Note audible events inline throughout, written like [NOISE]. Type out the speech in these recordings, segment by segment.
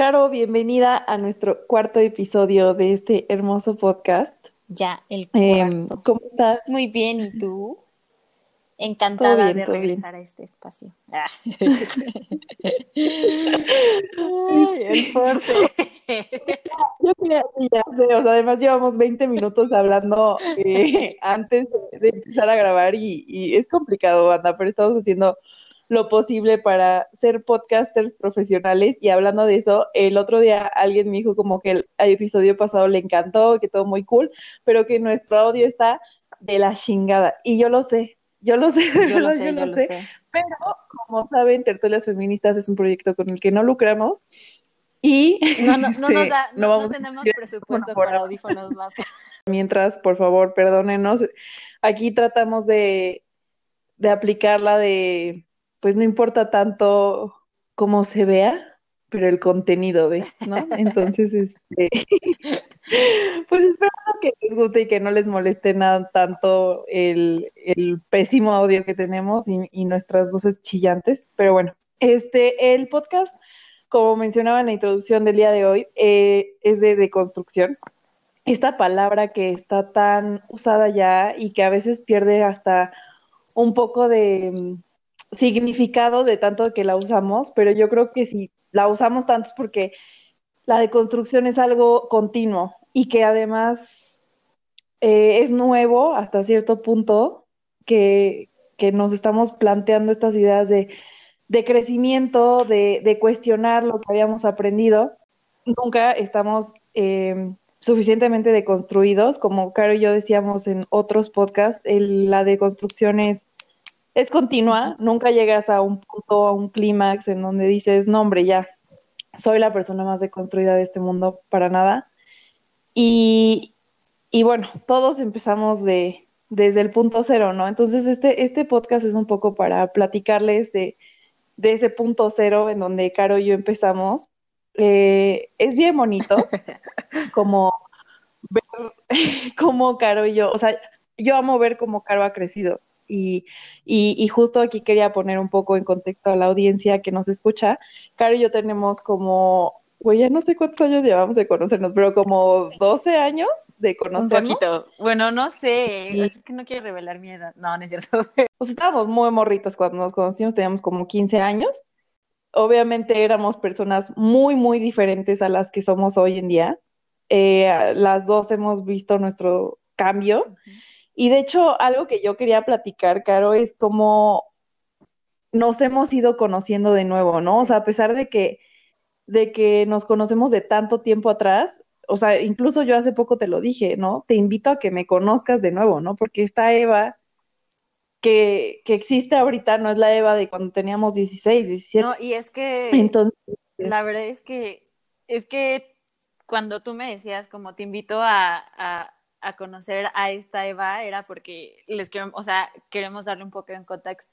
Caro, bienvenida a nuestro cuarto episodio de este hermoso podcast. Ya, el Em, cuarto. ¿Cómo estás? Muy bien, ¿y tú? Encantada bien, de regresar a este espacio. [LAUGHS] Ah. Ay, el force. [LAUGHS] Yo quería, ya sé, o sea, además llevamos 20 minutos hablando eh, [LAUGHS] antes de, de empezar a grabar y, y es complicado, banda, pero estamos haciendo lo posible para ser podcasters profesionales y hablando de eso, el otro día alguien me dijo como que el episodio pasado le encantó, que todo muy cool, pero que nuestro audio está de la chingada y yo lo sé, yo lo sé, Yo lo sé, yo lo sé. sé. Pero, como saben, Tertulias Feministas es un proyecto con el que no lucramos y No, no, no nos este, da, no vamos tenemos presupuesto para audífonos más. [LAUGHS] Mientras, por favor, perdónenos. Aquí tratamos de, de aplicarla de, pues no importa tanto cómo se vea, pero el contenido de, ¿no? [LAUGHS] Entonces, este, [LAUGHS] pues esperando que les guste y que no les moleste nada tanto el, el pésimo audio que tenemos y, y nuestras voces chillantes. Pero bueno, este, el podcast, como mencionaba en la introducción del día de hoy, eh, es de deconstrucción esta palabra que está tan usada ya y que a veces pierde hasta un poco de significado de tanto que la usamos, pero yo creo que si la usamos tanto es porque la deconstrucción es algo continuo y que además eh, es nuevo hasta cierto punto que, que nos estamos planteando estas ideas de, de crecimiento, de, de cuestionar lo que habíamos aprendido. Nunca estamos eh, suficientemente deconstruidos, como Caro y yo decíamos en otros podcasts, la deconstrucción es, es continua, nunca llegas a un punto, a un clímax en donde dices, no hombre, ya, soy la persona más deconstruida de este mundo, para nada. Y, y bueno, todos empezamos de, desde el punto cero, ¿no? Entonces este, este podcast es un poco para platicarles de, de ese punto cero en donde Caro y yo empezamos. Eh, es bien bonito [LAUGHS] como ver [LAUGHS] cómo Caro y yo, o sea, yo amo ver cómo Caro ha crecido. Y, y, y justo aquí quería poner un poco en contexto a la audiencia que nos escucha. Caro y yo tenemos como, güey, ya no sé cuántos años llevamos de conocernos, pero como 12 años de Un conocernos. poquito. Bueno, no sé, Y- es que no quiero revelar mi edad. No, no es cierto. Sea, [LAUGHS] estábamos muy morritas cuando nos conocimos, teníamos como 15 años. Obviamente éramos personas muy, muy diferentes a las que somos hoy en día. Eh, las dos hemos visto nuestro cambio. Y de hecho, algo que yo quería platicar, Caro, es cómo nos hemos ido conociendo de nuevo, ¿no? O sea, a pesar de que, de que nos conocemos de tanto tiempo atrás, o sea, incluso yo hace poco te lo dije, ¿no? Te invito a que me conozcas de nuevo, ¿no? Porque esta Eva que, que existe ahorita no es la Eva de cuando teníamos 16, 17. No, y es que Entonces, La verdad es que, es que cuando tú me decías como te invito a, a, a conocer a esta Eva, era porque les quiero, o sea, queremos darle un poco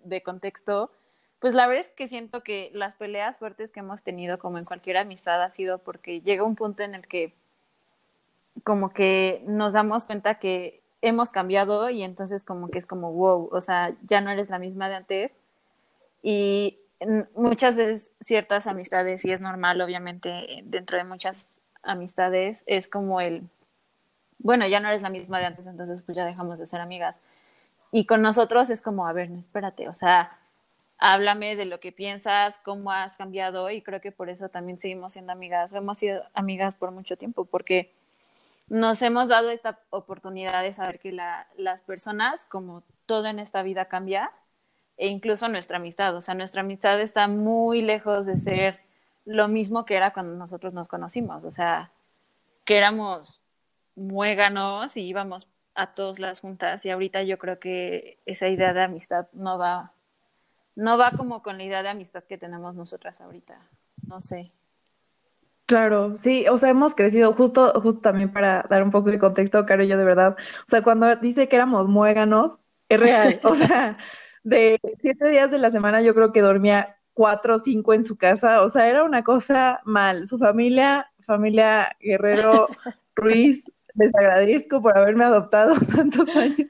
de contexto. Pues la verdad es que siento que las peleas fuertes que hemos tenido, como en cualquier amistad, ha sido porque llega un punto en el que como que nos damos cuenta que hemos cambiado y entonces como que es como, wow, o sea, ya no eres la misma de antes. Y muchas veces ciertas amistades, y es normal, obviamente, dentro de muchas amistades, es como el, bueno, ya no eres la misma de antes, entonces pues ya dejamos de ser amigas. Y con nosotros es como, a ver, no, espérate, o sea, háblame de lo que piensas, cómo has cambiado, y creo que por eso también seguimos siendo amigas, hemos sido amigas por mucho tiempo, porque nos hemos dado esta oportunidad de saber que la, las personas, como todo en esta vida cambia, e incluso nuestra amistad, o sea, nuestra amistad está muy lejos de ser lo mismo que era cuando nosotros nos conocimos, o sea, que éramos muéganos y íbamos a todas las juntas y ahorita yo creo que esa idea de amistad no va no va como con la idea de amistad que tenemos nosotras ahorita, no sé. Claro, sí, o sea, hemos crecido justo, justo también para dar un poco de contexto, Caro y yo de verdad, o sea, cuando dice que éramos muéganos, es real, o sea, [LAUGHS] de siete días de la semana yo creo que dormía cuatro o cinco en su casa, o sea, era una cosa mal, su familia, familia Guerrero [LAUGHS] Ruiz, les agradezco por haberme adoptado [LAUGHS] tantos años.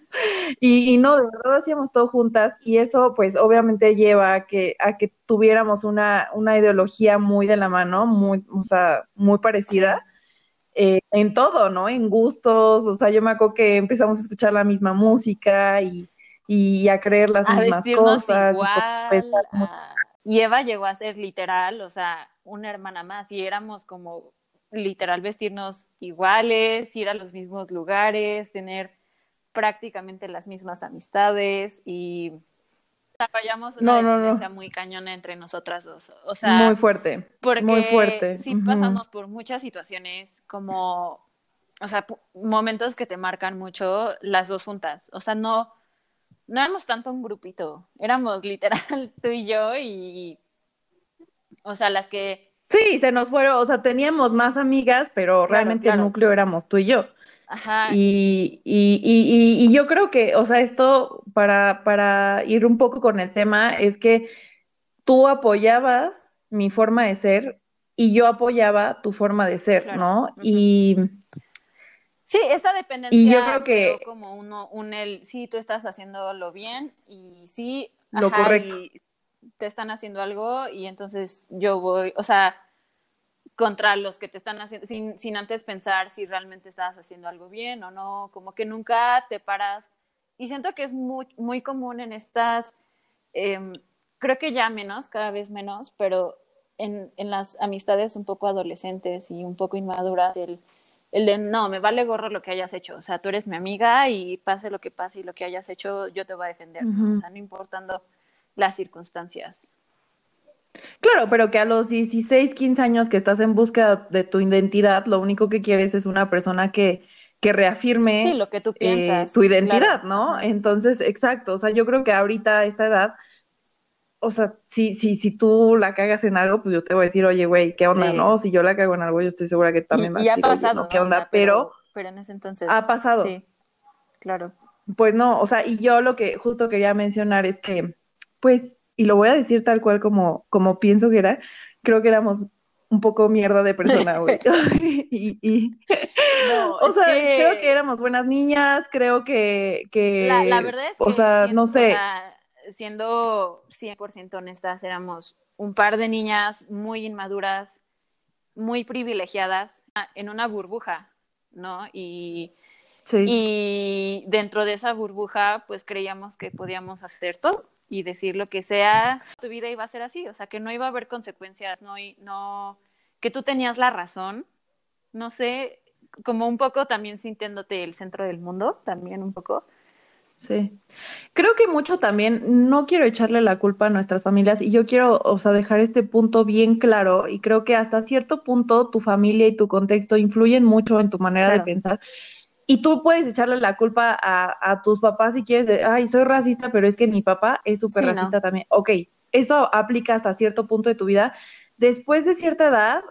Y, no, de verdad hacíamos todo juntas y eso pues obviamente lleva a que, a que tuviéramos una, una ideología muy de la mano, muy, o sea, muy parecida. Eh, en todo, ¿no? En gustos, o sea, yo me acuerdo que empezamos a escuchar la misma música y, y a creer las mismas cosas. Y, Eva llegó a ser literal, o sea, una hermana más, y éramos como literal vestirnos iguales, ir a los mismos lugares, tener prácticamente las mismas amistades y desarrollamos una no, muy cañona entre nosotras dos. O sea, muy fuerte. Porque muy fuerte. sí pasamos por muchas situaciones como, o sea, momentos que te marcan mucho las dos juntas. O sea, no, no éramos tanto un grupito, éramos literal [LAUGHS] tú y yo y, o sea, las que... Sí, se nos fueron, o sea, teníamos más amigas, pero realmente el núcleo éramos tú y yo. Ajá. Y, y, y, y, yo creo que, o sea, esto para, para ir un poco con el tema es que tú apoyabas mi forma de ser y yo apoyaba tu forma de ser, ¿no? Y Sí, esta dependencia y yo creo que como uno, un el, sí, tú estás haciéndolo bien y sí, lo correcto. Te están haciendo algo y entonces yo voy, o sea, contra los que te están haciendo, sin, sin antes pensar si realmente estás haciendo algo bien o no, como que nunca te paras. Y siento que es muy, muy común en estas, em, creo que ya menos, cada vez menos, pero en, en las amistades un poco adolescentes y un poco inmaduras, el el de no, me vale gorro lo que hayas hecho, o sea, tú eres mi amiga y pase lo que pase y lo que hayas hecho, yo te voy a defender, o sea, no importando las circunstancias. Claro, pero que a los 16, 15 años que estás en búsqueda de tu identidad, lo único que quieres es una persona que, que reafirme lo que tú piensas, eh, tu identidad, ¿no? Entonces, exacto, o sea, yo creo que ahorita a esta edad o sea, si, si, si tú la cagas en algo, pues yo te voy a decir, oye, güey, ¿qué onda? No, si yo la cago en algo, yo estoy segura que también va a decir, pasado, ¿qué onda? pero, pero, en ese entonces. Ha pasado. Sí, claro. Pues no, o sea, y yo lo que justo quería mencionar es que, pues, y lo voy a decir tal cual como, como pienso que era, creo que éramos un poco mierda de persona, güey. [LAUGHS] [LAUGHS] y, y... No, o sea, creo que éramos buenas niñas, creo que, que... La, verdad es que... O sea, no sé siendo 100% honestas, éramos un par de niñas muy inmaduras, muy privilegiadas, en una burbuja, ¿no? Y, y dentro de esa burbuja, pues creíamos que podíamos hacer todo y decir lo que sea, tu vida iba a ser así, o sea, que no iba a haber consecuencias, no, no que tú tenías la razón, no sé, como un poco también sintiéndote el centro del mundo, también un poco. Sí. Creo que mucho también, no quiero echarle la culpa a nuestras familias y yo quiero, o sea, dejar este punto bien claro y creo que hasta cierto punto tu familia y tu contexto influyen mucho en tu manera de pensar. Y tú puedes echarle la culpa a, tus papás si quieres, de, ay, soy racista, pero es que mi papá es súper racista también. Ok, eso aplica hasta cierto punto de tu vida. Después de cierta edad,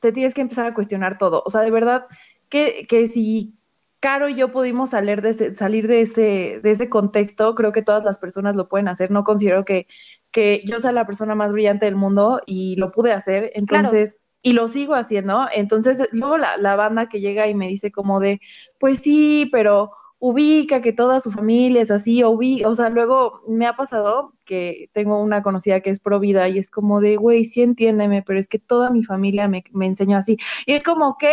te tienes que empezar a cuestionar todo. O sea, de verdad, que, que si Caro y yo pudimos salir de ese, salir de ese, de ese contexto, creo que todas las personas lo pueden hacer, no considero que, que yo sea la persona más brillante del mundo y lo pude hacer, entonces, y lo sigo haciendo, entonces luego la, la banda que llega y me dice como de, pues sí, pero ubica que toda su familia es así, o, o sea, luego me ha pasado que tengo una conocida que es pro vida y es como de, güey, sí entiéndeme, pero es que toda mi familia me, me enseñó así. Y es como, ok,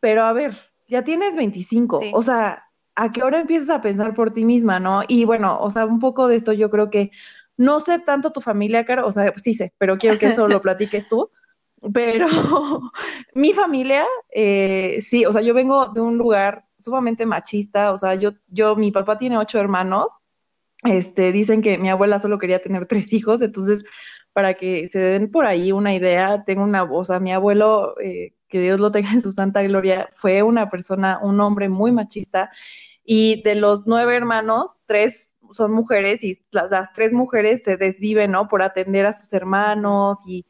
pero a ver, ya tienes 25, o sea, ¿a qué hora empiezas a pensar por ti misma, no? Y bueno, o sea, un poco de esto yo creo que no sé tanto tu familia, Caro, o sea, sí sé, pero quiero que eso lo [LAUGHS] platiques tú. Pero [LAUGHS] mi familia, eh, sí, o sea, yo vengo de un lugar sumamente machista, o sea, yo, yo, mi papá tiene ocho hermanos, este, dicen que mi abuela solo quería tener tres hijos, entonces, para que se den por ahí una idea, tengo una, o sea, mi abuelo eh, que Dios lo tenga en su santa gloria, fue una persona, un hombre muy machista. Y de los nueve hermanos, tres son mujeres y las, tres mujeres se desviven, ¿no? Por atender a sus hermanos y,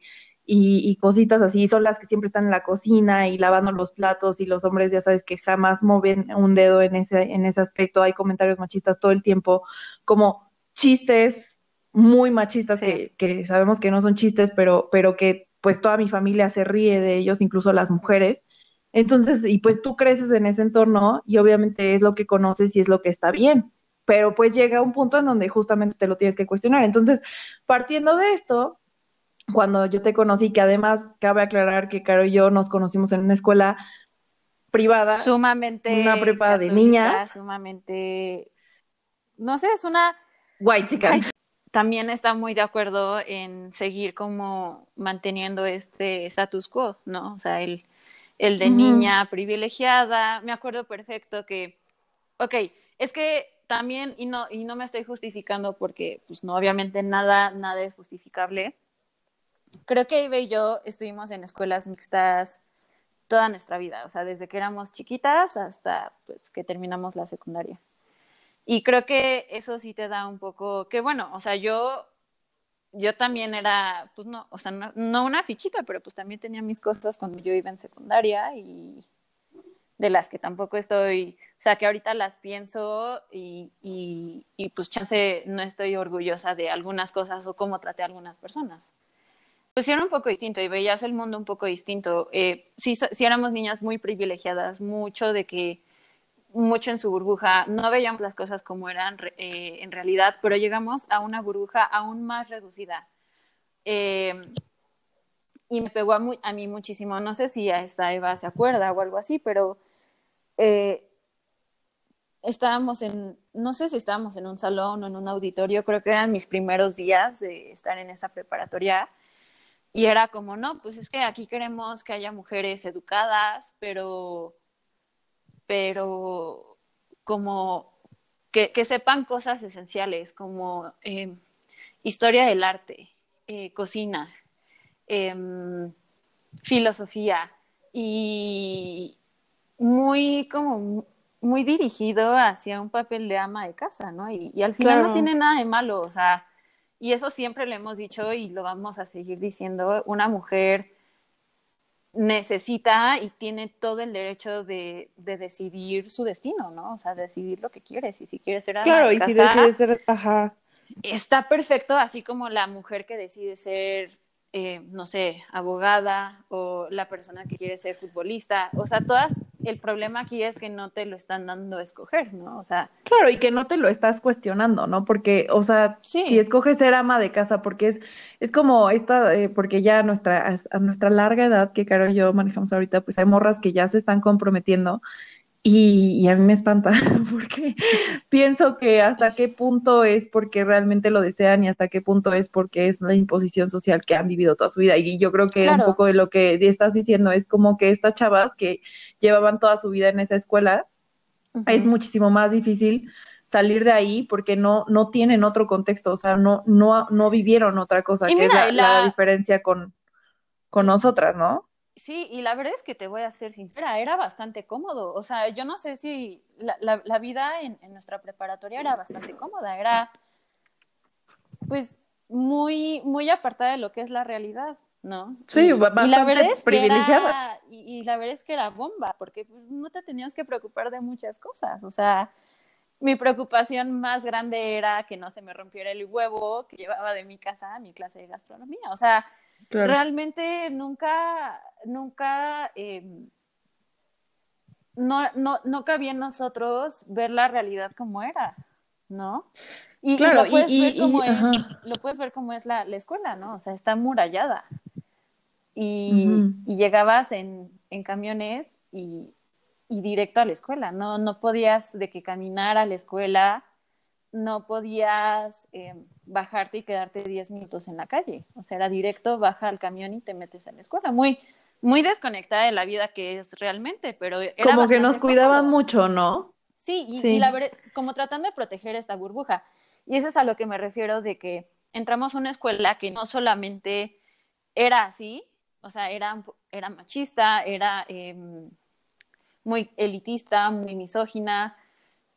y, cositas así. Son las que siempre están en la cocina y lavando los platos y los hombres, ya sabes, que jamás mueven un dedo en ese, en ese aspecto. Hay comentarios machistas todo el tiempo, como chistes muy machistas que, que sabemos que no son chistes, pero, pero que pues toda mi familia se ríe de ellos, incluso las mujeres. Entonces, y pues tú creces en ese entorno y obviamente es lo que conoces y es lo que está bien, pero pues llega un punto en donde justamente te lo tienes que cuestionar. Entonces, partiendo de esto, cuando yo te conocí, que además cabe aclarar que Caro y yo nos conocimos en una escuela privada, sumamente una prepa de niñas, sumamente, no sé, es una white chicken. También está muy de acuerdo en seguir como manteniendo este status quo, ¿no? O sea, el, el de niña privilegiada. Me acuerdo perfecto que, ok, es que también, y no, y no me estoy justificando porque, pues no, obviamente nada, nada es justificable. Creo que Ibe y yo estuvimos en escuelas mixtas toda nuestra vida, o sea, desde que éramos chiquitas hasta pues, que terminamos la secundaria. Y creo que eso sí te da un poco, que bueno, o sea, yo, yo también era, pues no, o sea, no, una fichita, pero pues también tenía mis cosas cuando yo iba en secundaria y de las que tampoco estoy, o sea, que ahorita las pienso y, y, y pues chance no estoy orgullosa de algunas cosas o cómo traté a algunas personas pues era un poco distinto y veías el mundo un poco distinto. Eh, sí, éramos niñas muy privilegiadas, mucho de que, mucho en su burbuja, no veíamos las cosas como eran eh, en realidad, pero llegamos a una burbuja aún más reducida. Eh, y me pegó a, a, mí muchísimo, no sé si a esta Eva se acuerda o algo así, pero estábamos en, no sé si estábamos en un salón o en un auditorio, creo que eran mis primeros días de estar en esa preparatoria y era como, no, pues es que aquí queremos que haya mujeres educadas, pero, pero como que, que sepan cosas esenciales como eh, historia del arte, eh, cocina, em, filosofía y muy como muy dirigido hacia un papel de ama de casa, ¿no? Y, y al final no tiene nada de malo, o sea, y eso siempre lo hemos dicho y lo vamos a seguir diciendo, una mujer necesita y tiene todo el derecho de, de decidir su destino, ¿no? O sea, decidir lo que quiere, y si quiere ser Claro, y si decide ser, ajá. Está perfecto, así como la mujer que decide ser eh, no sé, abogada o la persona que quiere ser futbolista. O sea, todas, el problema aquí es que no te lo están dando a escoger, ¿no? O sea. Claro, y que no te lo estás cuestionando, ¿no? Porque, o sea, si escoges ser ama de casa, porque es, es como esta, eh, porque ya a nuestra, a nuestra larga edad que Caro y yo manejamos ahorita, pues hay morras que ya se están comprometiendo y, a mí me espanta [LAUGHS] porque pienso que hasta qué punto es porque realmente lo desean y hasta qué punto es porque es la imposición social que han vivido toda su vida. Y yo creo que un poco de lo que estás diciendo es como que estas chavas que llevaban toda su vida en esa escuela, es muchísimo más difícil salir de ahí porque no, no tienen otro contexto, o sea, no, no, no vivieron otra cosa, que es la, la diferencia con, con nosotras, ¿no? Sí, y la verdad es que te voy a ser sincera, era bastante cómodo. O sea, yo no sé si la, la, vida en, en, nuestra preparatoria era bastante cómoda, era pues muy, muy apartada de lo que es la realidad, ¿no? Sí, bastante y la verdad es privilegiada. y, la verdad es que era bomba, porque pues, no te tenías que preocupar de muchas cosas. O sea, mi preocupación más grande era que no se me rompiera el huevo que llevaba de mi casa a mi clase de gastronomía. O sea, Realmente nunca, nunca, eh, no, no, no cabía en nosotros ver la realidad como era, ¿no? Y, lo puedes ver como es, lo puedes ver como es la, la, escuela, ¿no? O sea, está murallada. Y, y llegabas en, en camiones y, y, directo a la escuela, ¿no? No podías de que caminar a la escuela no podías eh, bajarte y quedarte 10 minutos en la calle. O sea, era directo, baja al camión y te metes en la escuela. Muy, muy desconectada de la vida que es realmente, pero era Como que nos cuidaban mucho, ¿no? Sí, y, la verdad, como tratando de proteger esta burbuja. Y eso es a lo que me refiero de que entramos a una escuela que no solamente era así, o sea, era, era machista, era em, muy elitista, muy misógina,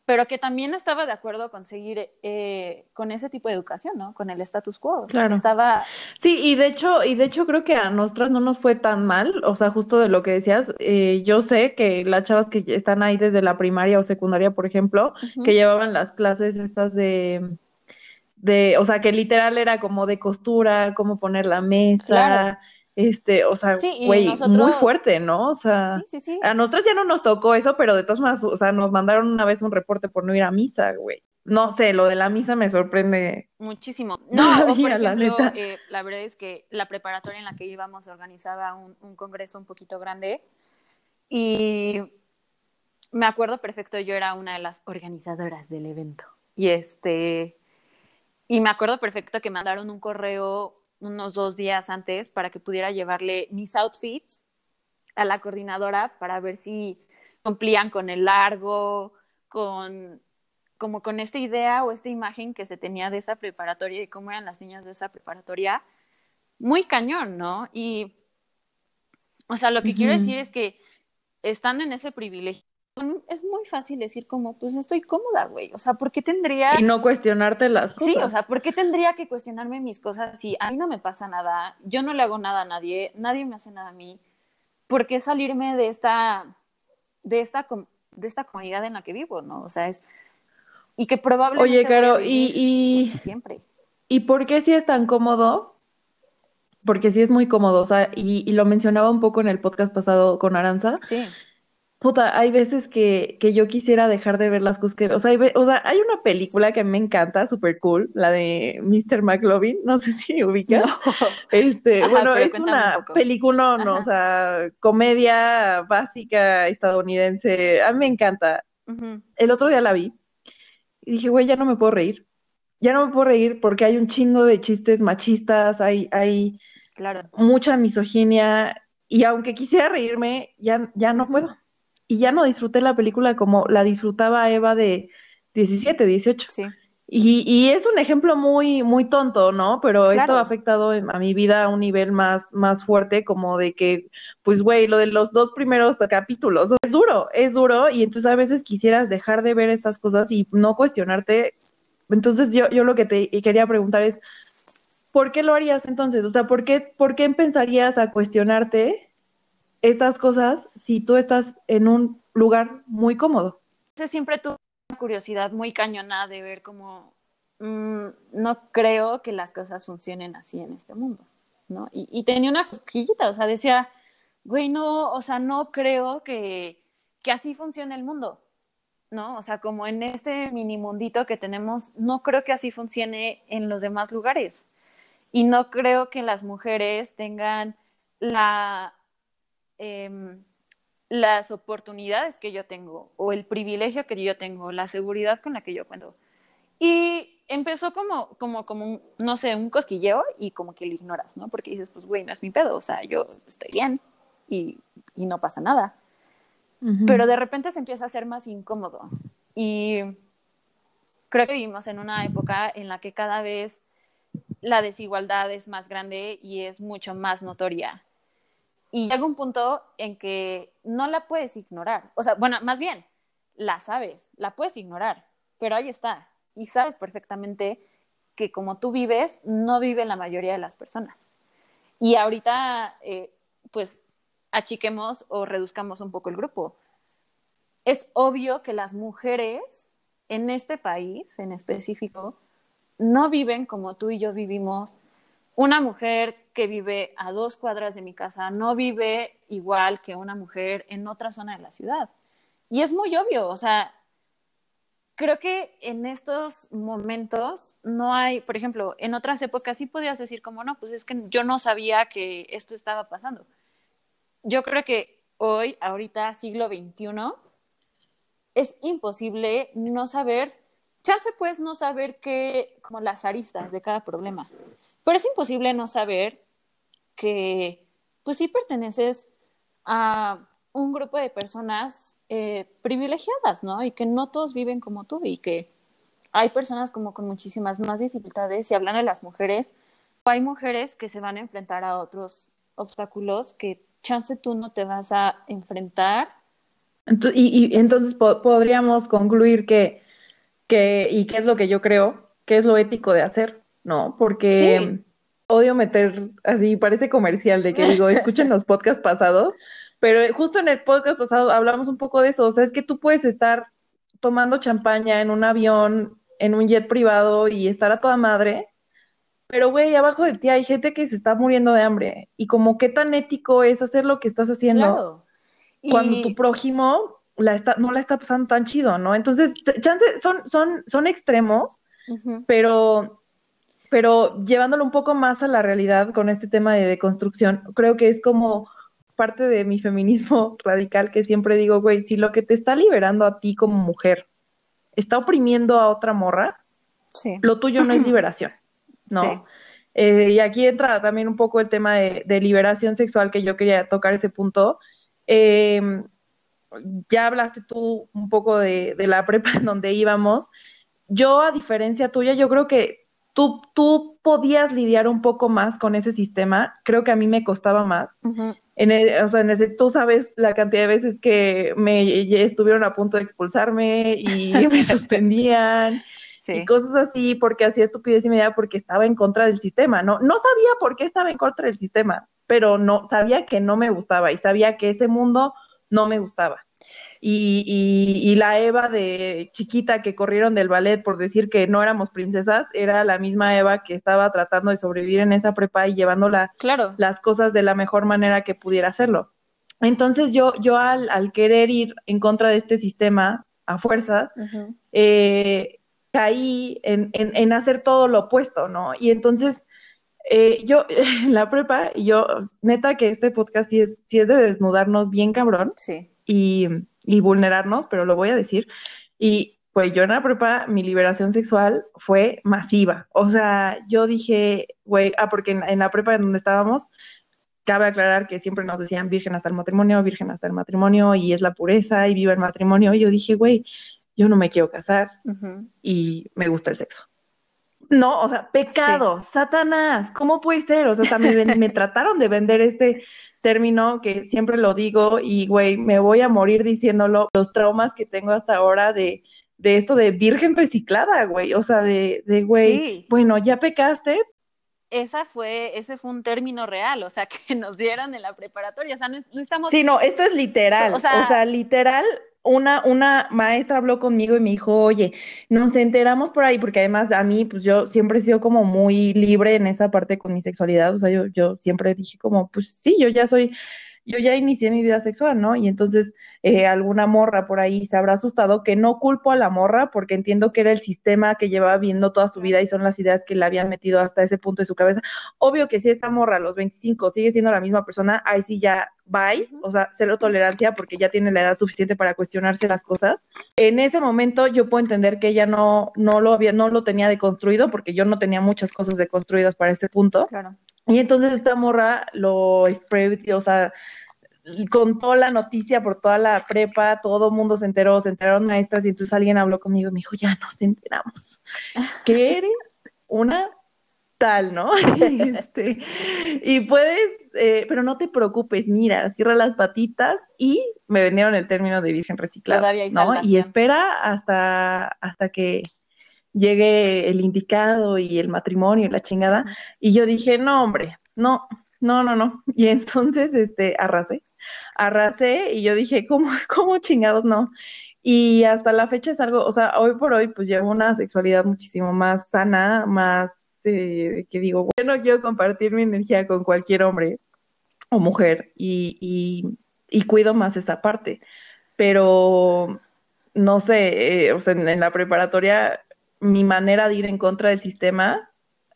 pero que también estaba de acuerdo con seguir eh, con ese tipo de educación, ¿no? Con el status quo. Claro. Estaba... Sí, y de hecho, y de hecho creo que a nosotras no nos fue tan mal, o sea, justo de lo que decías, eh, yo sé que las chavas que están ahí desde la primaria o secundaria, por ejemplo, que llevaban las clases estas de, de, o sea, que literal era como de costura, cómo poner la mesa, Este, o sea, Sí, güey, muy fuerte, ¿no? O sea, Sí, sí, sí. a nosotros ya no nos tocó eso, pero de todas maneras, o sea, nos mandaron una vez un reporte por no ir a misa, güey. No sé, lo de la misa me sorprende. Muchísimo. No, o [LAUGHS] por Todavía, la ejemplo, neta. eh, la verdad es que la preparatoria en la que íbamos organizaba un, un congreso un poquito grande y me acuerdo perfecto, yo era una de las organizadoras del evento. Y este, y me acuerdo perfecto que mandaron un correo unos dos días antes para que pudiera llevarle mis outfits a la coordinadora para ver si cumplían con el largo, con como con esta idea o esta imagen que se tenía de esa preparatoria y cómo eran las niñas de esa preparatoria, muy cañón, ¿no? Y, o sea, lo que quiero decir es que estando en ese privilegio, es muy fácil decir como, pues estoy cómoda, güey. O sea, ¿por qué tendría... Y no cuestionarte las cosas. Sí, o sea, ¿por qué tendría que cuestionarme mis cosas si a mí no me pasa nada, yo no le hago nada a nadie, nadie me hace nada a mí? ¿Por qué salirme de esta, de esta, com- de esta comunidad en la que vivo, no? O sea, es... Y que probablemente... Oye, Caro, y, y, Siempre. ¿y por qué si es tan cómodo? Porque sí es muy cómodo, o sea, y, y lo mencionaba un poco en el podcast pasado con Aranza. Sí. Puta, hay veces que, que yo quisiera dejar de ver las cosas que, o sea, hay, o sea, hay una película que a mí me encanta, súper cool, la de Mr. McLovin, [LAUGHS] no sé si ubicas. [LAUGHS] Este, Ajá, bueno, es un una película, no, o sea, comedia básica estadounidense, a mí me encanta. El otro día la vi y dije, güey, ya no me puedo reír. Ya no me puedo reír porque hay un chingo de chistes machistas, hay, hay Claro. mucha misoginia y aunque quisiera reírme, ya, ya no puedo. Y ya no disfruté la película como la disfrutaba Eva de 17, 18. Sí. Y, y es un ejemplo muy, muy tonto, ¿no? Pero esto ha afectado a mi vida a un nivel más, más fuerte, como de que, pues, güey, lo de los dos primeros capítulos es duro, es duro, y entonces a veces quisieras dejar de ver estas cosas y no cuestionarte. Entonces yo, yo lo que te quería preguntar es, ¿por qué lo harías entonces? O sea, ¿por qué, por qué empezarías a cuestionarte estas cosas si tú estás en un lugar muy cómodo? Siempre tuve una curiosidad muy cañona de ver cómo mm, no creo que las cosas funcionen así en este mundo, ¿no? Y, y tenía una cosquillita, o sea, decía, güey, no, o sea, no creo que, que así funcione el mundo, ¿no? O sea, como en este mini mundito que tenemos, no creo que así funcione en los demás lugares. Y no creo que las mujeres tengan la, em, las oportunidades que yo tengo o el privilegio que yo tengo, la seguridad con la que yo cuento. Y empezó como, como, como un, no sé, un cosquilleo y como que lo ignoras, ¿no? Porque dices, pues, güey, no es mi pedo, o sea, yo estoy bien y, y no pasa nada. Pero de repente se empieza a hacer más incómodo. Y creo que vivimos en una época en la que cada vez la desigualdad es más grande y es mucho más notoria. Y llega un punto en que no la puedes ignorar. O sea, bueno, más bien, la sabes, la puedes ignorar, pero ahí está. Y sabes perfectamente que como tú vives, no vive la mayoría de las personas. Y ahorita, eh, pues, achiquemos o reduzcamos un poco el grupo. Es obvio que las mujeres en este país en específico no viven como tú y yo vivimos. Una mujer que vive a dos cuadras de mi casa no vive igual que una mujer en otra zona de la ciudad. Y es muy obvio, o sea, creo que en estos momentos no hay, por ejemplo, en otras épocas sí podías decir como, no, pues es que yo no sabía que esto estaba pasando. Yo creo que hoy, ahorita, siglo XXI, es imposible no saber, chance pues no saber que, como las aristas de cada problema, pero es imposible no saber que, pues sí perteneces a un grupo de personas eh, privilegiadas, ¿no? Y que no todos viven como tú y que hay personas como con muchísimas más dificultades. Y hablando de las mujeres, hay mujeres que se van a enfrentar a otros obstáculos que chance tú no te vas a enfrentar. Ento- y, y entonces po- podríamos concluir que, que, y qué es lo que yo creo, qué es lo ético de hacer, ¿no? Porque Sí. Odio meter, así parece comercial de que digo, escuchen los podcasts pasados, pero justo en el podcast pasado hablamos un poco de eso, o sea, es que tú puedes estar tomando champaña en un avión, en un jet privado y estar a toda madre, pero güey, abajo de ti hay gente que se está muriendo de hambre y como qué tan ético es hacer lo que estás haciendo cuando tu prójimo la está, no la está pasando tan chido, ¿no? Entonces, chance, son, son, son extremos, pero, pero llevándolo un poco más a la realidad con este tema de deconstrucción, creo que es como parte de mi feminismo [LAUGHS] radical que siempre digo, güey, si lo que te está liberando a ti como mujer está oprimiendo a otra morra, lo tuyo no es [CLEARS THROAT] liberación. ¿no? Eh, y aquí entra también un poco el tema de, liberación sexual que yo quería tocar ese punto. Em, ya hablaste tú un poco de, la prepa [LAUGHS] en donde íbamos. Yo, a diferencia tuya, yo creo que tú, tú podías lidiar un poco más con ese sistema. Creo que a mí me costaba más. en o sea, en ese, tú sabes la cantidad de veces que me estuvieron a punto de expulsarme y [LAUGHS] me suspendían y cosas así, porque hacía estupidez y media porque estaba en contra del sistema, ¿no? No sabía por qué estaba en contra del sistema, pero no, sabía que no me gustaba y sabía que ese mundo no me gustaba. Y, y, la Eva de chiquita que corrieron del ballet por decir que no éramos princesas, era la misma Eva que estaba tratando de sobrevivir en esa prepa y llevando claro. las cosas de la mejor manera que pudiera hacerlo. Entonces yo, yo al, al querer ir en contra de este sistema a fuerza, eh, caí en, en, hacer todo lo opuesto, ¿no? Y entonces eh, yo, [LAUGHS] en la prepa, y yo, neta que este podcast sí es, sí es de desnudarnos bien cabrón sí. Y, y vulnerarnos, pero lo voy a decir. Y pues yo en la prepa, mi liberación sexual fue masiva. O sea, yo dije, güey, ah, porque en, en, la prepa en donde estábamos, cabe aclarar que siempre nos decían virgen hasta el matrimonio, virgen hasta el matrimonio, y es la pureza, y viva el matrimonio. Y yo dije, güey, yo no me quiero casar y me gusta el sexo. No, o sea, pecado, Satanás, ¿cómo puede ser? O sea, me, me [LAUGHS] trataron de vender este término que siempre lo digo y, güey, me voy a morir diciéndolo, los traumas que tengo hasta ahora de, de esto de virgen reciclada, güey, o sea, de, de güey, bueno, ya pecaste. Esa fue, ese fue un término real, o sea, [LAUGHS] que nos dieran en la preparatoria, o sea, no, no estamos... Sí, no, esto es literal, o sea literal, una, una maestra habló conmigo y me dijo, oye, nos enteramos por ahí, porque además a mí, pues yo siempre he sido como muy libre en esa parte con mi sexualidad, o sea, yo, yo siempre dije como, pues sí, yo ya soy yo ya inicié mi vida sexual, ¿no? Y entonces eh, alguna morra por ahí se habrá asustado, que no culpo a la morra porque entiendo que era el sistema que llevaba viendo toda su vida y son las ideas que le habían metido hasta ese punto de su cabeza. Obvio que si esta morra a los 25 sigue siendo la misma persona, ahí sí ya bye, o sea, cero tolerancia porque ya tiene la edad suficiente para cuestionarse las cosas. En ese momento yo puedo entender que ella no, no lo había, no lo tenía deconstruido porque yo no tenía muchas cosas deconstruidas para ese punto. Claro. Y entonces esta morra lo o sea, contó la noticia por toda la prepa, todo el mundo se enteró, se enteraron maestras y entonces alguien habló conmigo y me dijo, ya nos enteramos, [LAUGHS] que eres una tal, ¿no? [LAUGHS] este, y puedes, eh, pero no te preocupes, mira, cierra las patitas y me vendieron el término de virgen reciclada, ¿no? Y espera hasta, hasta que llegue el indicado y el matrimonio y la chingada. Y yo dije, no, hombre, no, no, no, no. [LAUGHS] Y entonces, este, arrasé, arrasé y yo dije, ¿cómo, [LAUGHS] cómo chingados no? Y hasta la fecha es algo, o sea, hoy por hoy, pues llevo una sexualidad muchísimo más sana, más, eh, que digo, bueno, quiero compartir mi energía con cualquier hombre o mujer y, y, y cuido más esa parte. Pero, no sé, eh, o sea, en la preparatoria mi manera de ir en contra del sistema,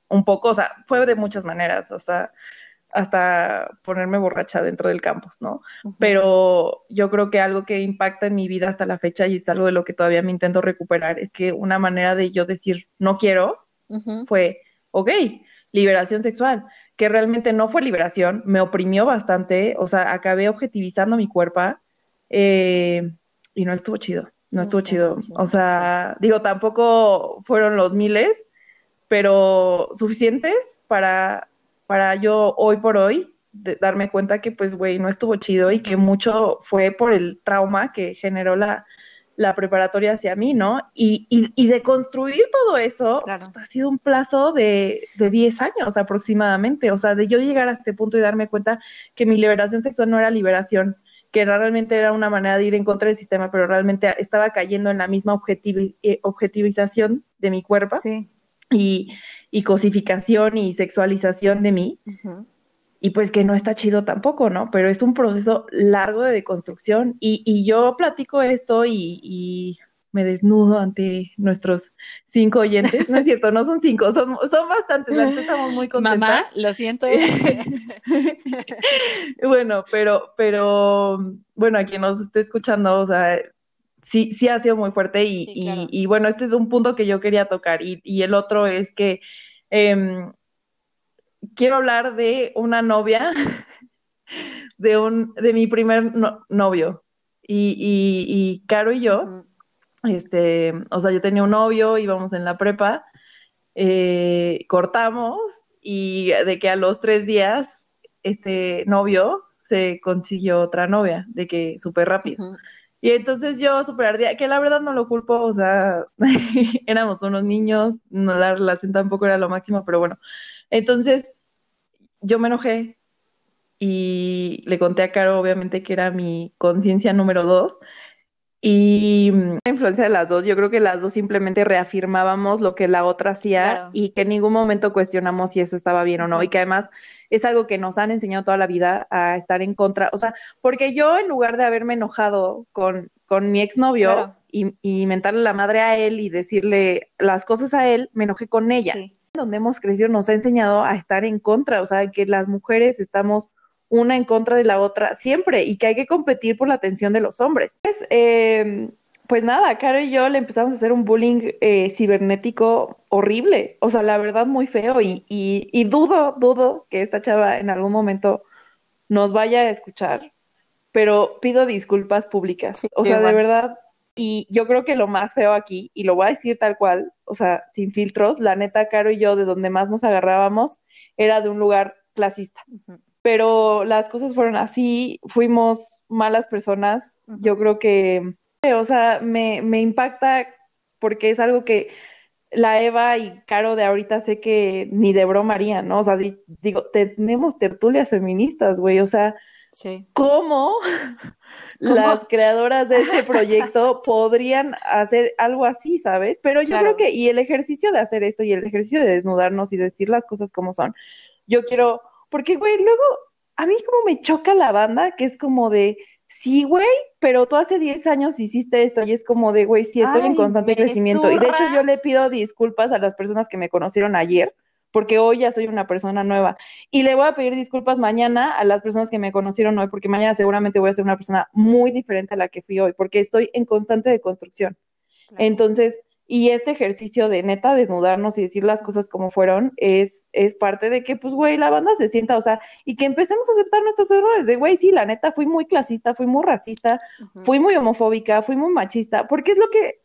un poco, o sea, fue de muchas maneras, o sea, hasta ponerme borracha dentro del campus, ¿no? Pero yo creo que algo que impacta en mi vida hasta la fecha y es algo de lo que todavía me intento recuperar, es que una manera de yo decir no quiero fue, ok, liberación sexual, que realmente no fue liberación, me oprimió bastante, o sea, acabé objetivizando mi cuerpo eh, y no estuvo chido. No estuvo chido. O sea, digo, tampoco fueron los miles, pero suficientes para, para yo hoy por hoy darme cuenta que pues, güey, no estuvo chido y que mucho fue por el trauma que generó la, la preparatoria hacia mí, ¿no? Y, y, y de construir todo eso ha sido un plazo de, de 10 años aproximadamente, o sea, de yo llegar a este punto y darme cuenta que mi liberación sexual no era liberación, que realmente era una manera de ir en contra del sistema, pero realmente estaba cayendo en la misma eh, objetivización de mi cuerpo. Sí. y, y cosificación y sexualización de mí. Y pues que no está chido tampoco, ¿no? Pero es un proceso largo de deconstrucción y, y yo platico esto y, y, me desnudo ante nuestros cinco oyentes. No es cierto, no son cinco, son, son bastantes, antes estamos muy contentos. [LAUGHS] Mamá, lo siento. [LAUGHS] bueno, pero, pero, bueno, a quien nos esté escuchando, o sea, sí, sí ha sido muy fuerte y, sí, claro. y, y, bueno, este es un punto que yo quería tocar y, y el otro es que eh, quiero hablar de una novia, [LAUGHS] de, un, de mi primer no, novio y, y, Caro y yo, este, o sea, yo tenía un novio, íbamos en la prepa, eh, cortamos y de que a los tres días este novio se consiguió otra novia, de que súper rápido. Uh -huh. Y entonces yo súper ardía, que la verdad no lo culpo, o sea, [LAUGHS] éramos unos niños, no, la relación tampoco era lo máximo, pero bueno. Entonces yo me enojé y le conté a Caro, obviamente, que era mi conciencia número dos, y mm, la influencia de las dos, yo creo que las dos simplemente reafirmábamos lo que la otra hacía claro. y que en ningún momento cuestionamos si eso estaba bien o no. Y que además es algo que nos han enseñado toda la vida a estar en contra. O sea, porque yo en lugar de haberme enojado con, con mi exnovio claro. y, y mentarle la madre a él y decirle las cosas a él, me enojé con ella. Sí. Donde hemos crecido nos ha enseñado a estar en contra, o sea, que las mujeres estamos una en contra de la otra siempre y que hay que competir por la atención de los hombres. Pues, eh, pues nada, Caro y yo le empezamos a hacer un bullying eh, cibernético horrible, o sea, la verdad muy feo sí. y, y, y, dudo, dudo que esta chava en algún momento nos vaya a escuchar, pero pido disculpas públicas, sí, o sea, igual. de verdad. Y yo creo que lo más feo aquí, y lo voy a decir tal cual, o sea, sin filtros, la neta, Caro y yo, de donde más nos agarrábamos, era de un lugar clasista. Uh -huh pero las cosas fueron así, fuimos malas personas, uh -huh. yo creo que, o sea, me, me, impacta porque es algo que la Eva y Caro de ahorita sé que ni de broma harían, ¿no? O sea, di, digo, tenemos tertulias feministas, güey, o sea, sí. ¿cómo, [LAUGHS] ¿cómo las creadoras de este proyecto [LAUGHS] podrían hacer algo así, ¿sabes? Pero yo claro. creo que, y el ejercicio de hacer esto y el ejercicio de desnudarnos y decir las cosas como son, yo quiero porque, güey, luego a mí como me choca la banda, que es como de, sí, güey, pero tú hace 10 años hiciste esto y es como de, güey, sí, estoy Ay, en constante crecimiento. Y de hecho yo le pido disculpas a las personas que me conocieron ayer, porque hoy ya soy una persona nueva. Y le voy a pedir disculpas mañana a las personas que me conocieron hoy, porque mañana seguramente voy a ser una persona muy diferente a la que fui hoy, porque estoy en constante deconstrucción. Claro. Entonces, y este ejercicio de neta desnudarnos y decir las cosas como fueron es, es parte de que, pues, güey, la banda se sienta, o sea, y que empecemos a aceptar nuestros errores. De, güey, sí, la neta, fui muy clasista, fui muy racista, uh -huh. fui muy homofóbica, fui muy machista, porque es lo que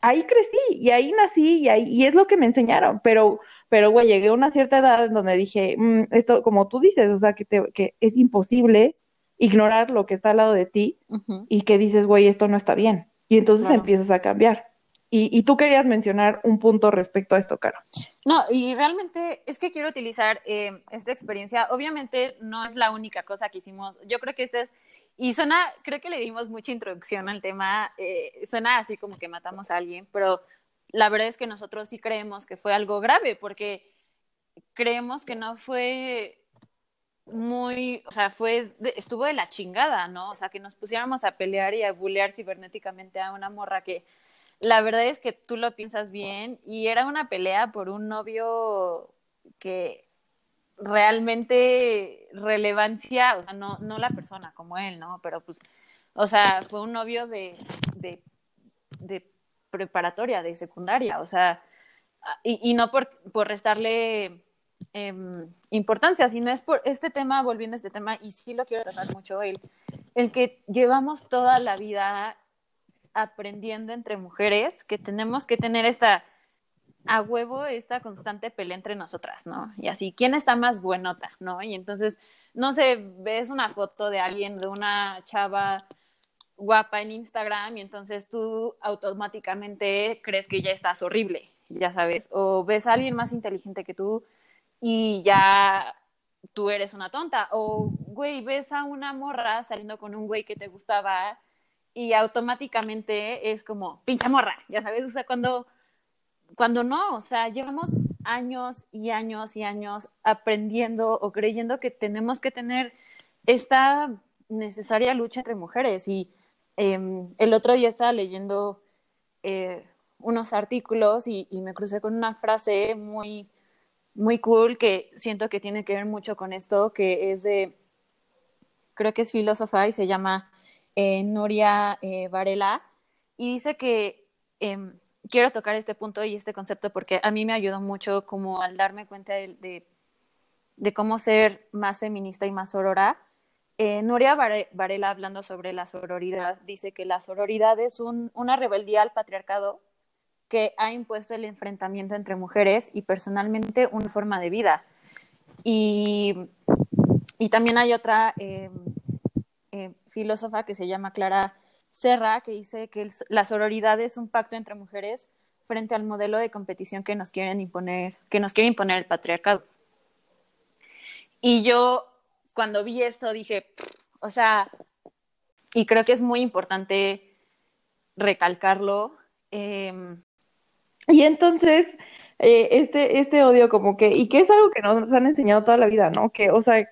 ahí crecí y ahí nací y, ahí, y es lo que me enseñaron. Pero, pero, güey, llegué a una cierta edad en donde dije, mmm, esto, como tú dices, o sea, que, te, que es imposible ignorar lo que está al lado de ti uh -huh. y que dices, güey, esto no está bien. Y entonces claro. empiezas a cambiar. Y, tú querías mencionar un punto respecto a esto, Caro. No, y realmente es que quiero utilizar eh, esta experiencia. Obviamente no es la única cosa que hicimos. Yo creo que este es, y suena, creo que le dimos mucha introducción al tema, eh, suena así como que matamos a alguien, pero la verdad es que nosotros sí creemos que fue algo grave, porque creemos que no fue muy, o sea, fue, estuvo de la chingada, ¿no? O sea, que nos pusiéramos a pelear y a bullear cibernéticamente a una morra que la verdad es que tú lo piensas bien y era una pelea por un novio que realmente relevancia, o sea, no, no la persona como él, ¿no? Pero pues, o sea, fue un novio de, de, preparatoria, de secundaria, o sea, y, y no por, por restarle eh, importancia, sino es por este tema, volviendo a este tema, y sí lo quiero tratar mucho, el, el que llevamos toda la vida aprendiendo entre mujeres que tenemos que tener esta a huevo esta constante pelea entre nosotras, ¿no? Y así, ¿quién está más buenota, no? Y entonces, no sé, ves una foto de alguien, de una chava guapa en Instagram y entonces tú automáticamente crees que ya estás horrible, ya sabes, o ves a alguien más inteligente que tú y ya tú eres una tonta, o güey, ves a una morra saliendo con un güey que te gustaba y automáticamente es como, pincha morra, ya sabes, o sea, cuando, cuando no, o sea, llevamos años y años y años aprendiendo o creyendo que tenemos que tener esta necesaria lucha entre mujeres. Y em, el otro día estaba leyendo eh, unos artículos y, me crucé con una frase muy, muy cool que siento que tiene que ver mucho con esto, que es de, creo que es filósofa y se llama eh, Nuria eh, Varela, y dice que em, quiero tocar este punto y este concepto porque a mí me ayudó mucho como al darme cuenta de, de, cómo ser más feminista y más sorora. Eh, Nuria Varela, hablando sobre la sororidad, dice que la sororidad es un, una rebeldía al patriarcado que ha impuesto el enfrentamiento entre mujeres y personalmente una forma de vida. Y, y también hay otra eh, filósofa que se llama Clara Serra, que dice que la sororidad es un pacto entre mujeres frente al modelo de competición que nos quieren imponer, que nos quiere imponer el patriarcado. Y yo cuando vi esto dije, o sea, y creo que es muy importante recalcarlo. Em, y entonces, eh, este, este odio como que, y que es algo que nos han enseñado toda la vida, ¿no? Que, o sea,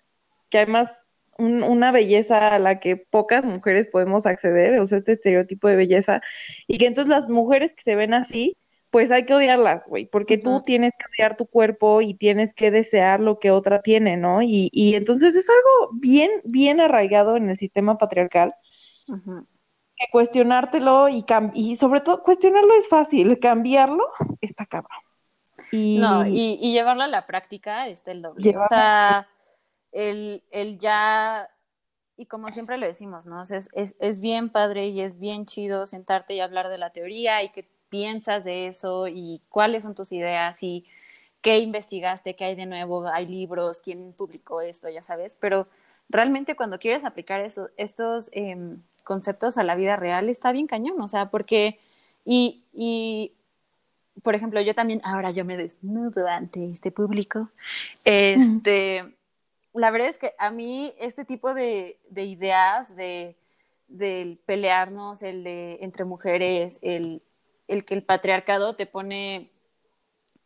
que además una belleza a la que pocas mujeres podemos acceder, o sea, este estereotipo de belleza, y que entonces las mujeres que se ven así, pues hay que odiarlas, güey, porque tú tienes que odiar tu cuerpo y tienes que desear lo que otra tiene, ¿no? Y, y entonces es algo bien, bien arraigado en el sistema patriarcal. Que cuestionártelo y, y sobre todo cuestionarlo es fácil, cambiarlo está cabrón. Y... No, y, y llevarlo a la práctica está el doble. O sea, el, el ya, y como siempre le decimos, ¿no? es, es, es, bien padre y es bien chido sentarte y hablar de la teoría y qué piensas de eso y cuáles son tus ideas y qué investigaste, qué hay de nuevo, hay libros, quién publicó esto, ya sabes, pero realmente cuando quieres aplicar eso, estos em, conceptos a la vida real está bien cañón, o sea, porque, y, y, por ejemplo, yo también, ahora yo me desnudo ante este público, este la verdad es que a mí este tipo de, ideas de pelearnos, el de entre mujeres, el, el que el patriarcado te pone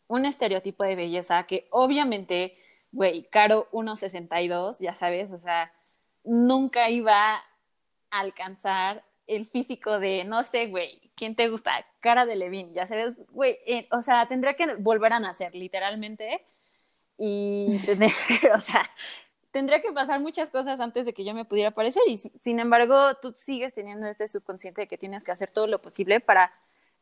un estereotipo de belleza que obviamente, güey, Caro 1.62, ya sabes, o sea, nunca iba a alcanzar el físico de, no sé, güey, ¿quién te gusta? Cara de Levin, ya sabes, güey, eh, o sea, tendría que volver a nacer, literalmente, y tener, [LAUGHS] o sea, tendría que pasar muchas cosas antes de que yo me pudiera aparecer y sin embargo tú sigues teniendo este subconsciente de que tienes que hacer todo lo posible para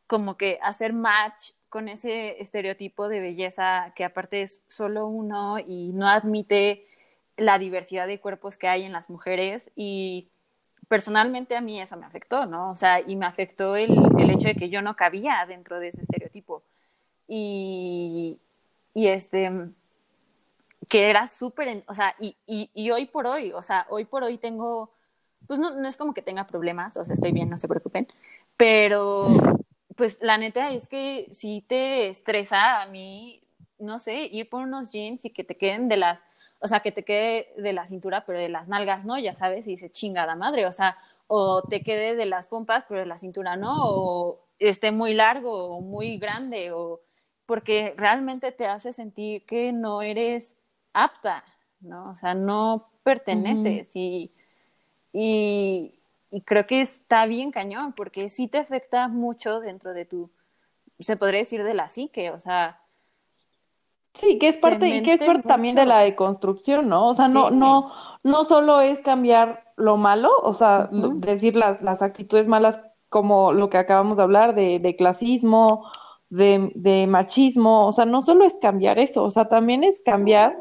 como que hacer match con ese estereotipo de belleza que aparte es solo uno y no admite la diversidad de cuerpos que hay en las mujeres y personalmente a mí eso me afectó, ¿no? O sea, y me afectó el, el hecho de que yo no cabía dentro de ese estereotipo. Y, y este, que era súper, o sea, y, y, y, hoy por hoy, o sea, hoy por hoy tengo, pues no, no es como que tenga problemas, o sea, estoy bien, no se preocupen, pero pues la neta es que si te estresa a mí, no sé, ir por unos jeans y que te queden de las, o sea, que te quede de la cintura, pero de las nalgas no, ya sabes, y dice chingada madre, o sea, o te quede de las pompas, pero de la cintura no, o esté muy largo o muy grande, o porque realmente te hace sentir que no eres apta, ¿no? O sea, no perteneces y, y, creo que está bien cañón porque sí te afecta mucho dentro de tu, se podría decir de la psique, o sea... Sí, que es parte, y que es parte también de la deconstrucción, ¿no? O sea, no, no, no solo es cambiar lo malo, o sea, decir las, las actitudes malas como lo que acabamos de hablar de, de clasismo, de, de, machismo, o sea, no solo es cambiar eso, o sea, también es cambiar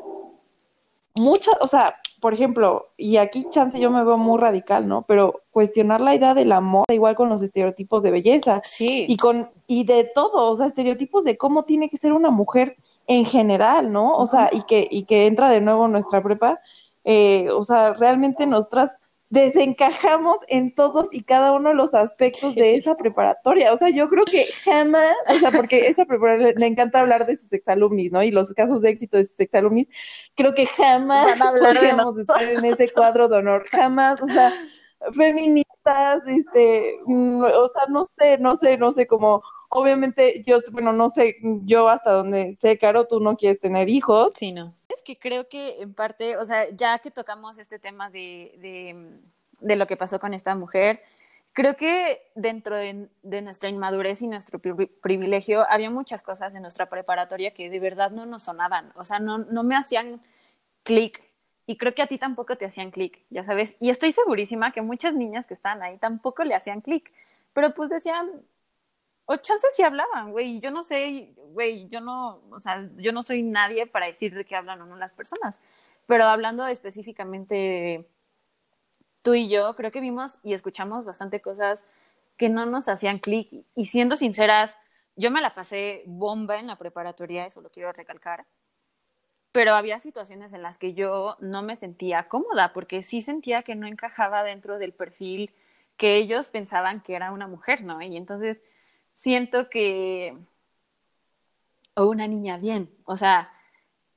muchas, o sea, por ejemplo, y aquí chance yo me veo muy radical, ¿no? Pero cuestionar la idea de la moda igual con los estereotipos de belleza. Sí. Y con, y de todo, o sea, estereotipos de cómo tiene que ser una mujer en general, ¿no? O sea, y que, y que entra de nuevo nuestra prepa, eh, o sea, realmente nosotras desencajamos en todos y cada uno de los aspectos de esa preparatoria. O sea, yo creo que jamás, o sea, porque esa preparatoria le encanta hablar de sus exalumnis, ¿no? Y los casos de éxito de sus exalumnis, creo que jamás podríamos estar en ese cuadro de honor, jamás, o sea, feministas, este, mm, o sea, no sé, no sé, no sé, como obviamente yo, bueno, no sé, yo hasta donde sé, Caro, tú no quieres tener hijos. Sí, no. Es que creo que en parte, o sea, ya que tocamos este tema de, de, de lo que pasó con esta mujer, creo que dentro de, de, nuestra inmadurez y nuestro privilegio había muchas cosas en nuestra preparatoria que de verdad no nos sonaban, o sea, no, no me hacían clic. Y creo que a ti tampoco te hacían clic, ya sabes. Y estoy segurísima que muchas niñas que estaban ahí tampoco le hacían clic. Pero pues decían, o chances sí hablaban, güey. Yo no sé, güey, yo no, o sea, yo no soy nadie para decir de qué hablan o no las personas. Pero hablando específicamente tú y yo, creo que vimos y escuchamos bastante cosas que no nos hacían clic. Y siendo sinceras, yo me la pasé bomba en la preparatoria, eso lo quiero recalcar pero había situaciones en las que yo no me sentía cómoda porque sí sentía que no encajaba dentro del perfil que ellos pensaban que era una mujer, ¿no? Y entonces siento que o una niña bien, o sea,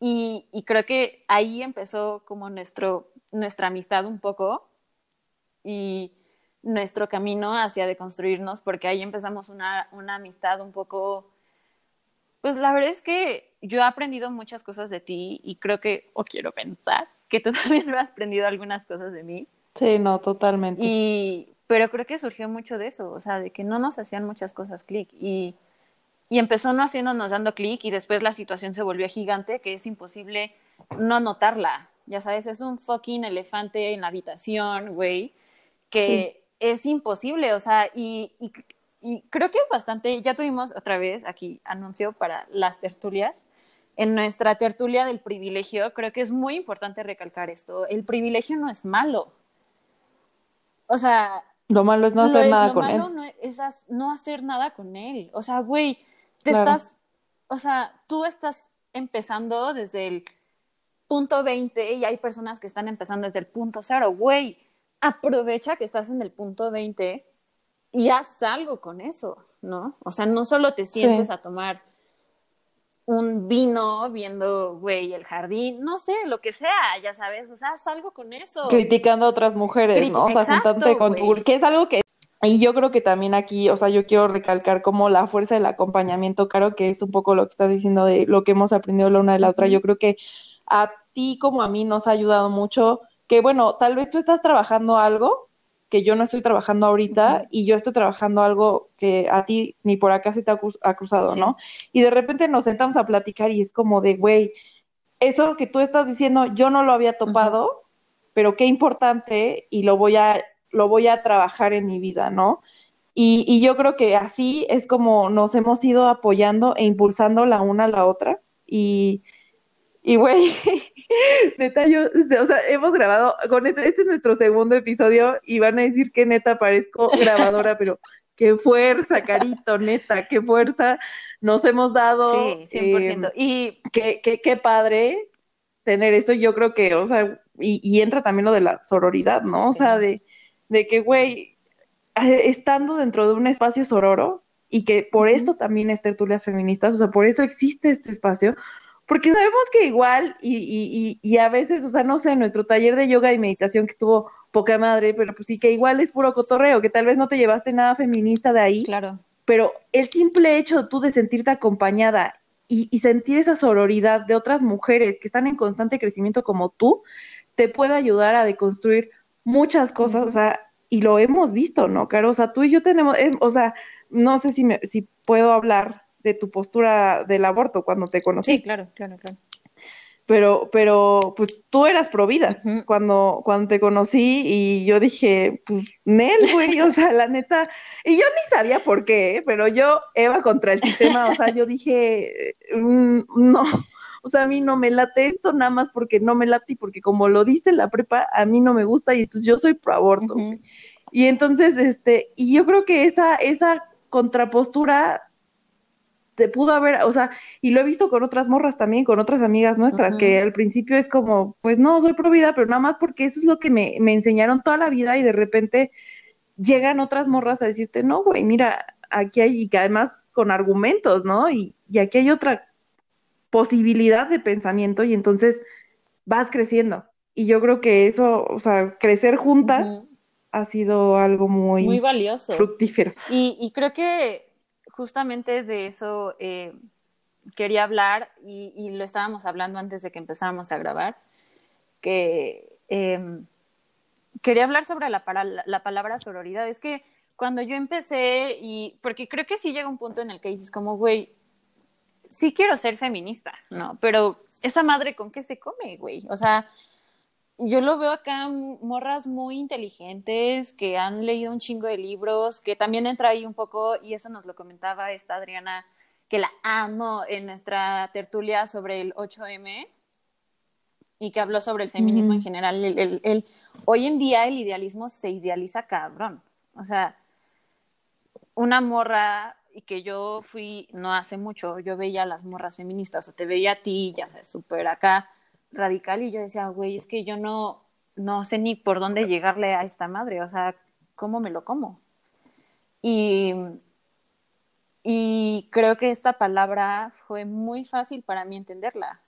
y, y, creo que ahí empezó como nuestro, nuestra amistad un poco y nuestro camino hacia deconstruirnos, porque ahí empezamos una, una amistad un poco pues la verdad es que yo he aprendido muchas cosas de ti y creo que, o quiero pensar, que tú [LAUGHS] también has aprendido algunas cosas de mí. Sí, no, totalmente. Y, pero creo que surgió mucho de eso, o sea, de que no nos hacían muchas cosas clic y, y empezó no haciéndonos dando clic y después la situación se volvió gigante que es imposible no notarla. Ya sabes, es un fucking elefante en la habitación, güey, que es imposible, o sea, y, y y creo que es bastante, ya tuvimos otra vez aquí anuncio para las tertulias. En nuestra tertulia del privilegio, creo que es muy importante recalcar esto. El privilegio no es malo. O sea... Lo malo es no hacer nada con él. Lo malo es no hacer nada con él. O sea, güey, te estás... O sea, tú estás empezando desde el punto 20 y hay personas que están empezando desde el punto cero. Güey, aprovecha que estás en el punto 20 y haz algo con eso, ¿no? O sea, no solo te sientes a tomar un vino viendo, güey, el jardín, no sé, lo que sea, ya sabes, o sea, haz algo con eso. Criticando a otras mujeres, ¿no? O sea, sentándote con tu... que es algo que... Y yo creo que también aquí, o sea, yo quiero recalcar como la fuerza del acompañamiento, claro que es un poco lo que estás diciendo de lo que hemos aprendido la una de la otra. Yo creo que a ti como a mí nos ha ayudado mucho, que bueno, tal vez tú estás trabajando algo que yo no estoy trabajando ahorita y yo estoy trabajando algo que a ti ni por acá se te ha, cruzado, ¿no? Y de repente nos sentamos a platicar y es como de, güey, eso que tú estás diciendo, yo no lo había topado, pero qué importante y lo voy a, lo voy a trabajar en mi vida, ¿no? Y, y yo creo que así es como nos hemos ido apoyando e impulsando la una a la otra. Y, y güey, [LAUGHS] neta, yo, o sea, hemos grabado, con este, este es nuestro segundo episodio y van a decir que neta parezco grabadora, pero qué fuerza, Carito, neta, qué fuerza nos hemos dado. Sí, 100%. Eh, y qué, qué, qué padre tener esto, yo creo que, o sea, y, y entra también lo de la sororidad, ¿no? O sea, de, de que, güey, estando dentro de un espacio sororo, y que por esto también es tertulias feministas, o sea, por eso existe este espacio, porque sabemos que igual, y, y, y, a veces, o sea, no sé, nuestro taller de yoga y meditación que estuvo poca madre, pero pues sí que igual es puro cotorreo, que tal vez no te llevaste nada feminista de ahí. Claro. Pero el simple hecho tú de sentirte acompañada y, y sentir esa sororidad de otras mujeres que están en constante crecimiento como tú, te puede ayudar a deconstruir muchas cosas, o sea, y lo hemos visto, ¿no, Caro? O sea, tú y yo tenemos, eh, o sea, no sé si, me, si puedo hablar de tu postura del aborto cuando te conocí. Sí, claro, claro, claro. Pero, pero, pues tú eras provida cuando, cuando te conocí y yo dije, pues, Nel, güey, o sea, la neta, y yo ni sabía por qué, ¿eh? pero yo, Eva, contra el sistema, o sea, yo dije, mm, no, o sea, a mí no me late esto nada más porque no me late y porque como lo dice la prepa, a mí no me gusta y entonces yo soy pro aborto. Y entonces, este, y yo creo que esa, esa contrapostura te pudo haber, o sea, y lo he visto con otras morras también, con otras amigas nuestras, que al principio es como, pues no, soy pro vida, pero nada más porque eso es lo que me, me enseñaron toda la vida y de repente llegan otras morras a decirte, no, güey, mira, aquí hay, y que además con argumentos, ¿no? Y, y aquí hay otra posibilidad de pensamiento y entonces vas creciendo. Y yo creo que eso, o sea, crecer juntas ha sido algo muy, muy valioso. Fructífero. Y, y creo que justamente de eso eh, quería hablar y, lo estábamos hablando antes de que empezáramos a grabar, que em, quería hablar sobre la, la, palabra sororidad. Es que cuando yo empecé, y porque creo que sí llega un punto en el que dices como, güey, sí quiero ser feminista, ¿no? Pero esa madre con qué se come, güey. O sea, yo lo veo acá morras muy inteligentes que han leído un chingo de libros, que también entra ahí un poco, y eso nos lo comentaba esta Adriana, que la amo en nuestra tertulia sobre el 8M y que habló sobre el feminismo en general. El, hoy en día el idealismo se idealiza cabrón. O sea, una morra y que yo fui no hace mucho, yo veía a las morras feministas o te veía a ti, ya sabes, súper acá radical y yo decía, güey, es que yo no, no sé ni por dónde llegarle a esta madre, o sea, ¿cómo me lo como? Y, y creo que esta palabra fue muy fácil para mí entenderla.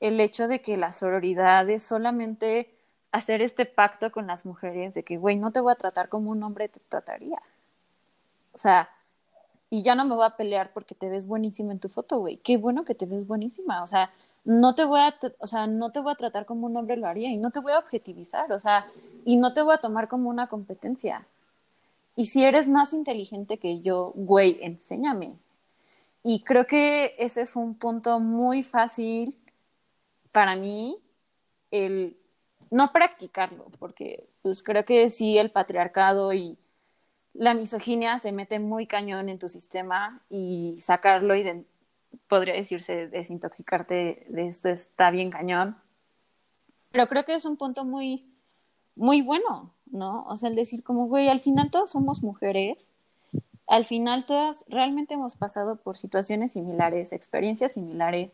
El hecho de que la sororidad es solamente hacer este pacto con las mujeres de que, güey, no te voy a tratar como un hombre te trataría. O sea, y ya no me voy a pelear porque te ves buenísima en tu foto, güey. Qué bueno que te ves buenísima. O sea, no te voy a, o sea, no te voy a tratar como un hombre lo haría y no te voy a objetivizar, o sea, y no te voy a tomar como una competencia. Y si eres más inteligente que yo, güey, enséñame. Y creo que ese fue un punto muy fácil para mí, el no practicarlo, porque pues creo que sí el patriarcado y la misoginia se mete muy cañón en tu sistema y sacarlo y podría decirse desintoxicarte de esto está bien cañón. Pero creo que es un punto muy, muy bueno, ¿no? O sea, el decir como, güey, al final todos somos mujeres, al final todas realmente hemos pasado por situaciones similares, experiencias similares,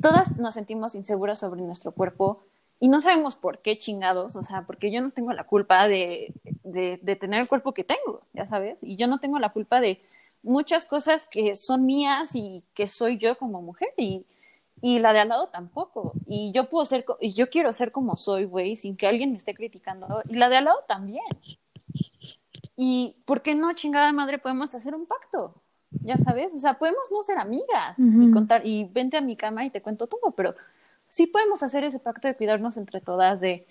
todas nos sentimos inseguras sobre nuestro cuerpo y no sabemos por qué chingados, o sea, porque yo no tengo la culpa de, de, de tener el cuerpo que tengo, ya sabes, y yo no tengo la culpa de muchas cosas que son mías y que soy yo como mujer y, y la de al lado tampoco. Y yo puedo ser, y yo quiero ser como soy, güey, sin que alguien me esté criticando. Y la de al lado también. Y ¿por qué no, chingada madre, podemos hacer un pacto? Ya sabes, o sea, podemos no ser amigas y contar, y vente a mi cama y te cuento todo, pero sí podemos hacer ese pacto de cuidarnos entre todas, de,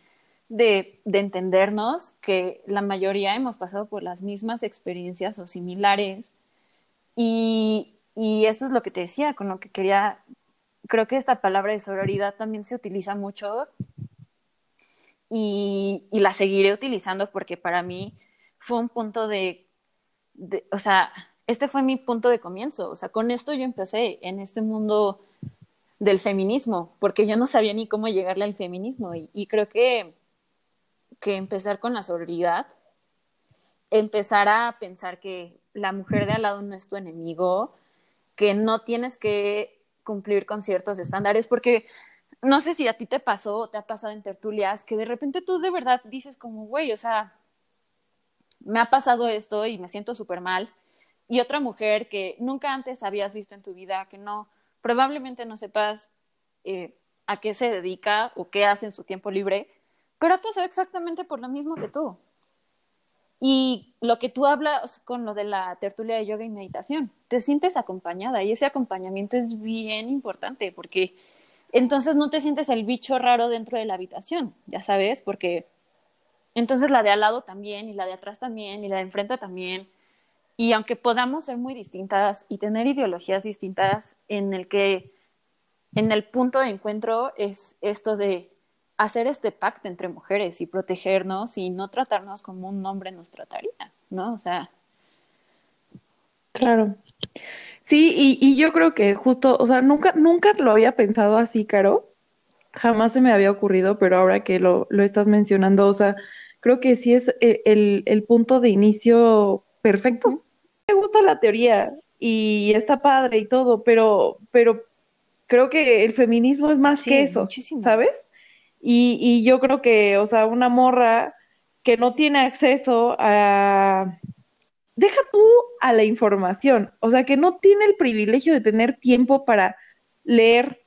de, de entendernos que la mayoría hemos pasado por las mismas experiencias o similares y, esto es lo que te decía, con lo que quería, creo que esta palabra de sororidad también se utiliza mucho y, la seguiré utilizando porque para mí fue un punto de, o sea, este fue mi punto de comienzo, o sea, con esto yo empecé en este mundo del feminismo, porque yo no sabía ni cómo llegarle al feminismo y, y creo que, que empezar con la sororidad, empezar a pensar que la mujer de al lado no es tu enemigo, que no tienes que cumplir con ciertos estándares, porque no sé si a ti te pasó o te ha pasado en tertulias, que de repente tú de verdad dices como, güey, o sea, me ha pasado esto y me siento súper mal, y otra mujer que nunca antes habías visto en tu vida, que no, probablemente no sepas eh, a qué se dedica o qué hace en su tiempo libre, pero ha pasado exactamente por lo mismo que tú. Y lo que tú hablas con lo de la tertulia de yoga y meditación, te sientes acompañada y ese acompañamiento es bien importante porque entonces no te sientes el bicho raro dentro de la habitación, ya sabes, porque entonces la de al lado también y la de atrás también y la de enfrente también. Y aunque podamos ser muy distintas y tener ideologías distintas, en el que en el punto de encuentro es esto de hacer este pacto entre mujeres y protegernos y no tratarnos como un hombre nos trataría, ¿no? O sea. Claro. Sí, y, y yo creo que justo, o sea, nunca, nunca lo había pensado así, Caro. Jamás se me había ocurrido, pero ahora que lo, lo estás mencionando, o sea, creo que sí es e, el, el, punto de inicio perfecto. Me gusta la teoría y está padre y todo, pero, pero creo que el feminismo es más que eso, muchísimo. ¿sabes? Y, y yo creo que, o sea, una morra que no tiene acceso a... Deja tú a la información, o sea, que no tiene el privilegio de tener tiempo para leer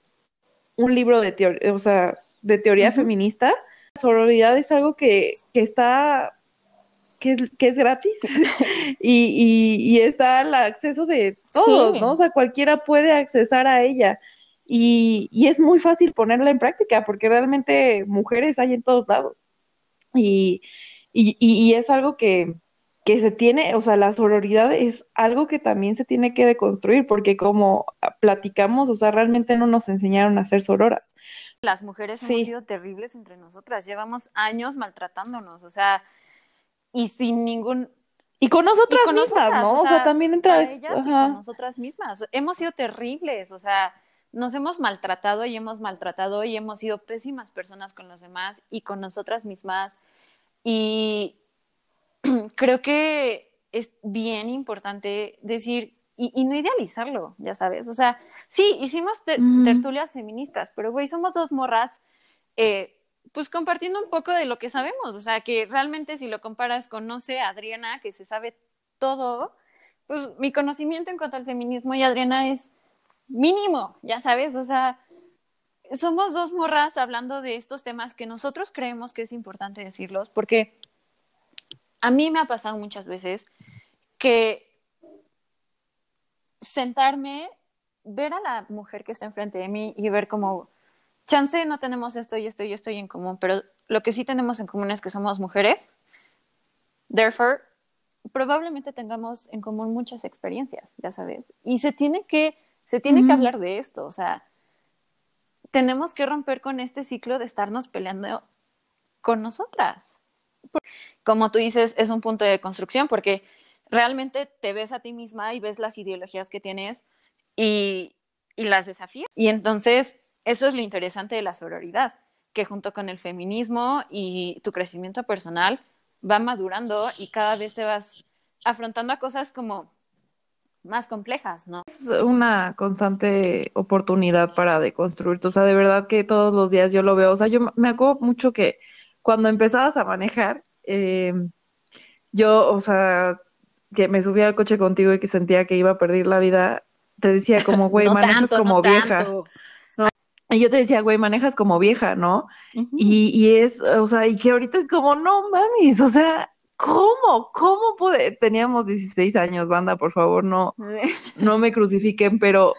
un libro de teoría, o sea, de teoría uh -huh. feminista. La sororidad es algo que, que está, que es, que es gratis [LAUGHS] y, y, está el acceso de todos, ¿no? O sea, cualquiera puede accesar a ella. Y, y, es muy fácil ponerla en práctica porque realmente mujeres hay en todos lados. Y, y, y es algo que, que se tiene, o sea, la sororidad es algo que también se tiene que deconstruir, porque como platicamos, o sea, realmente no nos enseñaron a ser sororas. Las mujeres hemos sido terribles entre nosotras, llevamos años maltratándonos, o sea, y sin ningún... Y con nosotras mismas, ¿no? O sea, también entre ellas y con nosotras mismas. Hemos sido terribles, o sea, nos hemos maltratado y hemos maltratado y hemos sido pésimas personas con los demás y con nosotras mismas. Y, [CLEARS THROAT] creo que es bien importante decir y, no idealizarlo, ya sabes. O sea, sí, hicimos tertulias feministas, pero güey, somos dos morras, eh, pues compartiendo un poco de lo que sabemos. O sea, que realmente si lo comparas con, no sé, Adriana, que se sabe todo, pues mi conocimiento en cuanto al feminismo y Adriana es mínimo, ya sabes. O sea, somos dos morras hablando de estos temas que nosotros creemos que es importante decirlos, porque a mí me ha pasado muchas veces que sentarme, ver a la mujer que está enfrente de mí y ver como, chance no tenemos esto y esto y esto en común, pero lo que sí tenemos en común es que somos mujeres. Therefore, probablemente tengamos en común muchas experiencias, ya sabes. Y se tiene que, se tiene que hablar de esto, o sea, tenemos que romper con este ciclo de estarnos peleando con nosotras como tú dices, es un punto de construcción porque realmente te ves a ti misma y ves las ideologías que tienes y, las desafías. Y entonces, eso es lo interesante de la sororidad, que junto con el feminismo y tu crecimiento personal va madurando y cada vez te vas afrontando a cosas como más complejas, ¿no? Es una constante oportunidad para deconstruirte, o sea, de verdad que todos los días yo lo veo, o sea, yo me acuerdo mucho que cuando empezabas a manejar, eh, yo, o sea, que me subía al coche contigo y que sentía que iba a perder la vida, te decía como, [LAUGHS] güey, manejas como vieja. Y yo te decía, güey, manejas como vieja, ¿no? y, y es, o sea, y que ahorita es como, no mames, o sea, ¿cómo? ¿Cómo pude? Teníamos 16 años, banda, por favor, no, [LAUGHS] no me crucifiquen, pero,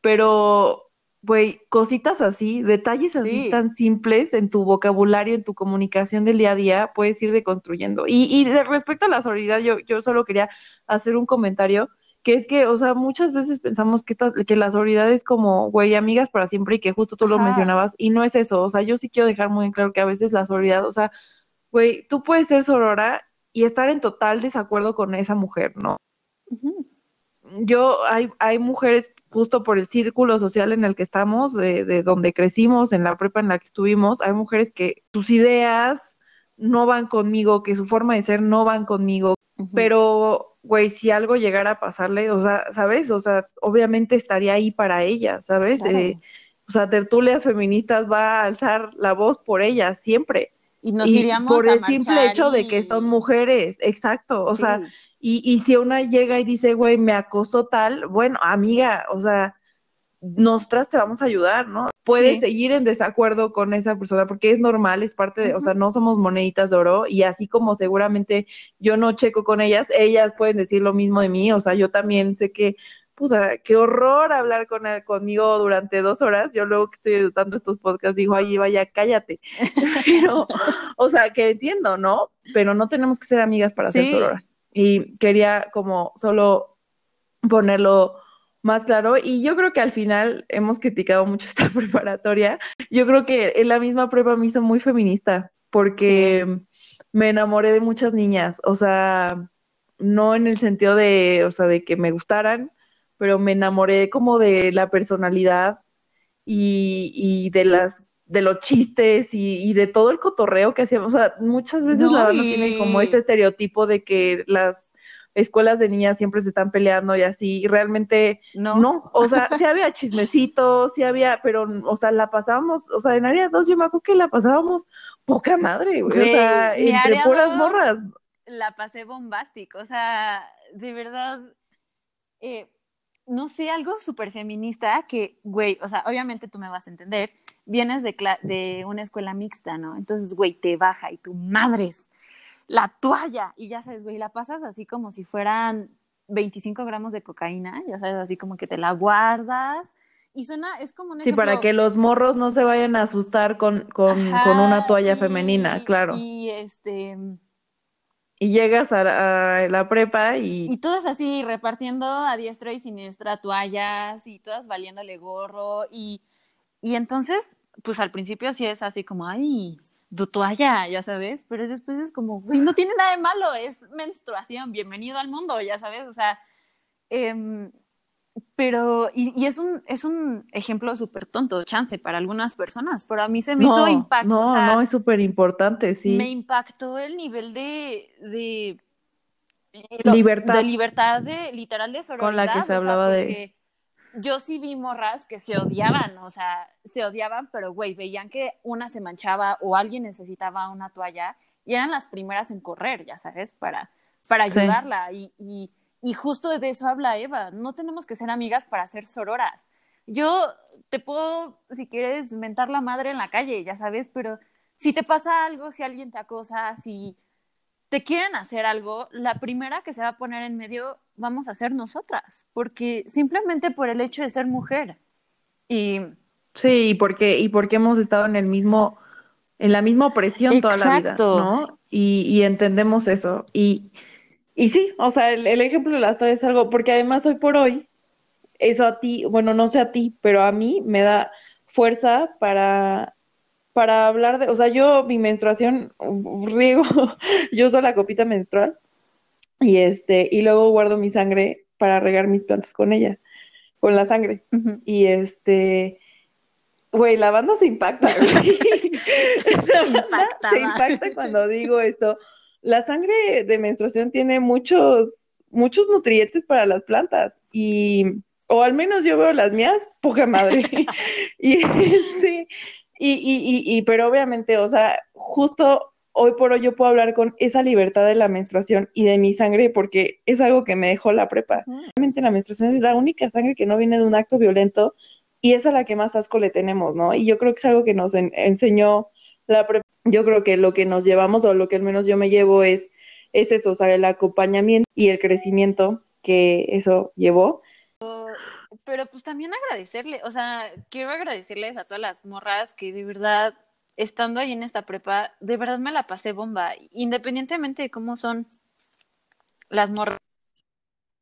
pero güey, cositas así, detalles así tan simples en tu vocabulario, en tu comunicación del día a día, puedes ir deconstruyendo. Y, y respecto a la solidaridad, yo, yo solo quería hacer un comentario, que es que, o sea, muchas veces pensamos que, esta, que la solidaridad es como, güey, amigas para siempre y que justo tú lo mencionabas, y no es eso, o sea, yo sí quiero dejar muy claro que a veces la solidaridad, o sea, güey, tú puedes ser sorora y estar en total desacuerdo con esa mujer, ¿no? Yo, hay, hay mujeres justo por el círculo social en el que estamos, de, donde crecimos, en la prepa en la que estuvimos, hay mujeres que sus ideas no van conmigo, que su forma de ser no van conmigo, pero, güey, si algo llegara a pasarle, o sea, ¿sabes? O sea, obviamente estaría ahí para ella, ¿sabes? Eh, o sea, tertulias feministas va a alzar la voz por ella siempre. Y nos iríamos por el simple hecho de que son mujeres, exacto. O sea, y, y si una llega y dice, güey, me acosó tal, bueno, amiga, o sea, nosotras te vamos a ayudar, ¿no? Puedes seguir en desacuerdo con esa persona porque es normal, es parte de, o sea, no somos moneditas de oro y así como seguramente yo no checo con ellas, ellas pueden decir lo mismo de mí, o sea, yo también sé que, puta, qué horror hablar con él, conmigo durante dos horas, yo luego que estoy editando estos podcasts digo, ay, vaya, cállate, [LAUGHS] pero, o sea, que entiendo, ¿no? Pero no tenemos que ser amigas para ser sororas y quería como solo ponerlo más claro. Y yo creo que al final hemos criticado mucho [LAUGHS] esta preparatoria. Yo creo que en la misma prueba me hizo muy feminista porque me enamoré de muchas niñas. O sea, no en el sentido de, o sea, de que me gustaran, pero me enamoré como de la personalidad y, y de las de los chistes y, y, de todo el cotorreo que hacíamos. O sea, muchas veces la banda tiene como este estereotipo de que las escuelas de niñas siempre se están peleando y así, y realmente no, no. o sea, sí había chismecitos, sí había, pero, o sea, la pasábamos, o sea, en área 2 yo me acuerdo que la pasábamos poca madre, güey, o sea, entre puras morras. La pasé bombástico, o sea, de verdad, eh, no sé, algo súper feminista que, güey, o sea, obviamente tú me vas a entender, vienes de, de una escuela mixta, ¿no? Entonces, güey, te baja y tu madres. la toalla. Y ya sabes, güey, la pasas así como si fueran 25 gramos de cocaína, ya sabes, así como que te la guardas. Y suena, es como un Sí, para que los morros no se vayan a asustar con, con, con una toalla femenina, claro. Y este y llegas a la, prepa y... Y todas así repartiendo a diestra y siniestra toallas y todas valiéndole gorro y, y entonces, pues al principio sí es así como, ay, tu toalla, ya sabes, pero después es como, güey, no tiene nada de malo, es menstruación, bienvenido al mundo, ya sabes, o sea, eh, pero, y, es, un, es un ejemplo súper tonto, chance, para algunas personas, pero a mí se me hizo impacto. No, no, es súper importante, sí. Me impactó el nivel de, de libertad. De libertad, de, literal de sororidad. Con la que se hablaba de... Yo sí vi morras que se odiaban, o sea, se odiaban, pero güey, veían que una se manchaba o alguien necesitaba una toalla y eran las primeras en correr, ya sabes, para, para ayudarla. y y justo de eso habla Eva, no tenemos que ser amigas para ser sororas. Yo te puedo, si quieres, mentar la madre en la calle, ya sabes, pero si te pasa algo, si alguien te acosa, si te quieren hacer algo, la primera que se va a poner en medio vamos a ser nosotras, porque simplemente por el hecho de ser mujer. Y sí, y porque y porque hemos estado en el mismo en la misma opresión toda la vida, ¿no? Y, y entendemos eso y y sí, o sea, el, ejemplo de las toallas es algo, porque además hoy por hoy, eso a ti, bueno, no sé a ti, pero a mí me da fuerza para, para hablar de, o sea, yo mi menstruación, [LAUGHS] riego, yo uso la copita menstrual y este, y luego guardo mi sangre para regar mis plantas con ella, con la sangre. Y este, güey, la banda se impacta, güey. [LAUGHS] se impacta cuando digo esto la sangre de menstruación tiene muchos, muchos nutrientes para las plantas y, o al menos yo veo las mías, poca madre. [LAUGHS] y este, y, y, y, pero obviamente, o sea, justo hoy por hoy yo puedo hablar con esa libertad de la menstruación y de mi sangre porque es algo que me dejó la prepa. Realmente la menstruación es la única sangre que no viene de un acto violento y es a la que más asco le tenemos, ¿no? Y yo creo que es algo que nos enseñó la prepa yo creo que lo que nos llevamos o lo que al menos yo me llevo es, es eso, o sea, el acompañamiento y el crecimiento que eso llevó. Pero pues también agradecerle, o sea, quiero agradecerles a todas las morras que de verdad, estando ahí en esta prepa, de verdad me la pasé bomba, independientemente de cómo son las morras.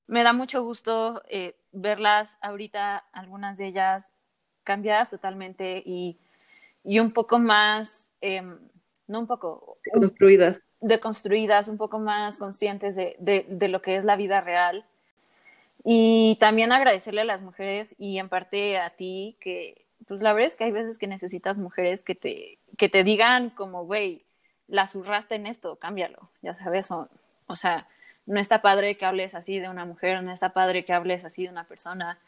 Me da mucho gusto eh, verlas ahorita, algunas de ellas cambiadas totalmente y, y un poco más Em, no un poco... Construidas. Deconstruidas, un poco más conscientes de, de, de, lo que es la vida real. Y también agradecerle a las mujeres y en parte a ti que, pues la verdad es que hay veces que necesitas mujeres que te, que te digan como, güey, la zurraste en esto, cámbialo, ya sabes, o, o sea, no está padre que hables así de una mujer, no está padre que hables así de una persona.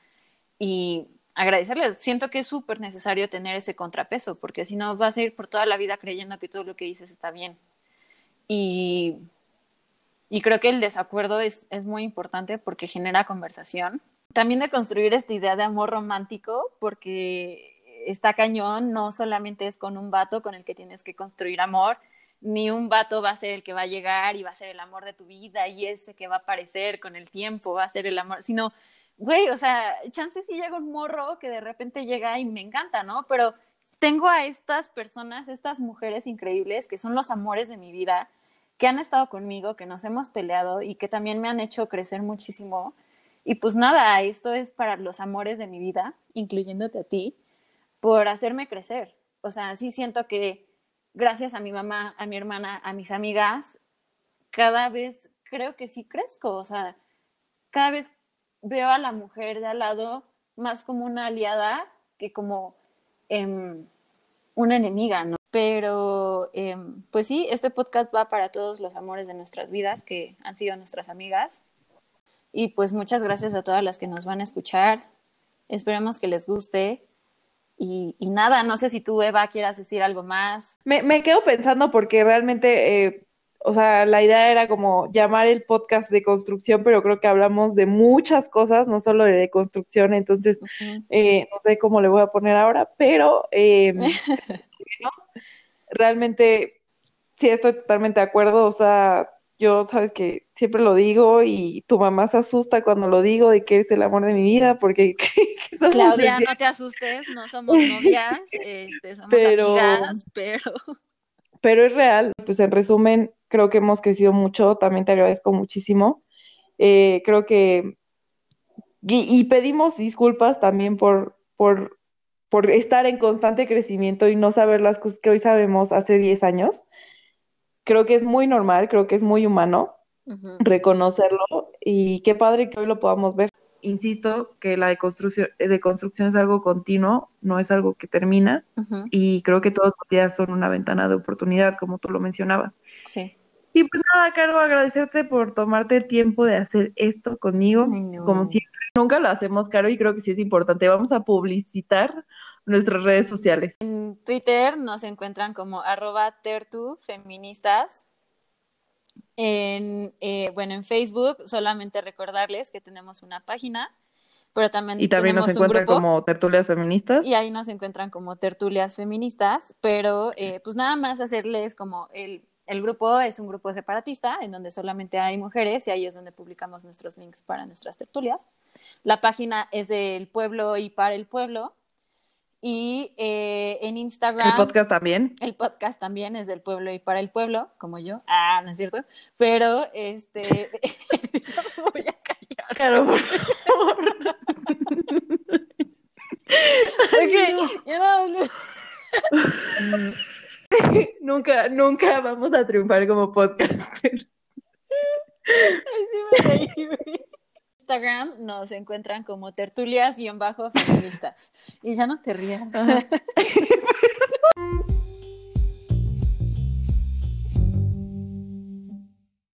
Y agradecerles. Siento que es súper necesario tener ese contrapeso, porque si no vas a ir por toda la vida creyendo que todo lo que dices está bien. Y, y creo que el desacuerdo es, es muy importante porque genera conversación. También de construir esta idea de amor romántico, porque está cañón, no solamente es con un vato con el que tienes que construir amor, ni un vato va a ser el que va a llegar y va a ser el amor de tu vida y ese que va a aparecer con el tiempo va a ser el amor, sino güey, o sea, chance si llega un morro que de repente llega y me encanta, ¿no? Pero tengo a estas personas, estas mujeres increíbles que son los amores de mi vida, que han estado conmigo, que nos hemos peleado y que también me han hecho crecer muchísimo. Y pues nada, esto es para los amores de mi vida, incluyéndote a ti, por hacerme crecer. O sea, sí siento que gracias a mi mamá, a mi hermana, a mis amigas, cada vez creo que sí crezco. O sea, cada vez veo a la mujer de al lado más como una aliada que como em, una enemiga, ¿no? Pero, em, pues sí, este podcast va para todos los amores de nuestras vidas que han sido nuestras amigas. Y pues muchas gracias a todas las que nos van a escuchar. Esperemos que les guste. Y, nada, no sé si tú, Eva, quieras decir algo más. Me, me quedo pensando porque realmente eh, o sea, la idea era como llamar el podcast de construcción, pero creo que hablamos de muchas cosas, no solo de construcción, entonces eh, no sé cómo le voy a poner ahora, pero eh, [LAUGHS] realmente sí, estoy totalmente de acuerdo. O sea, yo sabes que siempre lo digo y tu mamá se asusta cuando lo digo de que eres el amor de mi vida porque [LAUGHS] Claudia, no te asustes, no somos novias, este, somos [LAUGHS] pero... amigas, pero pero es real. Pues en resumen, creo que hemos crecido mucho, también te agradezco muchísimo. Eh, creo que y, pedimos disculpas también por, por, por estar en constante crecimiento y no saber las cosas que hoy sabemos hace 10 años creo que es muy normal, creo que es muy humano reconocerlo y qué padre que hoy lo podamos ver. Insisto que la deconstrucción, construcción es algo continuo, no es algo que termina y creo que todos los días son una ventana de oportunidad, como tú lo mencionabas. Sí. Y pues nada, Caro, agradecerte por tomarte el tiempo de hacer esto conmigo. Como siempre, nunca lo hacemos, Caro, y creo que sí es importante. Vamos a publicitar nuestras redes sociales. En Twitter nos encuentran como arroba tertufeministas. En, eh, bueno, en Facebook solamente recordarles que tenemos una página, pero también Y también nos encuentran como tertulias feministas. Y ahí nos encuentran como tertulias feministas, pero eh, pues nada más hacerles como el, el grupo es un grupo separatista en donde solamente hay mujeres y ahí es donde publicamos nuestros links para nuestras tertulias. La página es del pueblo y para el pueblo y eh, en Instagram. El podcast también. El podcast también es del pueblo y para el pueblo, como yo. Ah, no es cierto. Pero, este. [LAUGHS] yo me voy a callar. Claro, por favor. ok, no. [LAUGHS] [LAUGHS] nunca, nunca vamos a triunfar como podcasters. [LAUGHS] Instagram nos encuentran como tertulias-feministas. Y ya no te rías. [LAUGHS]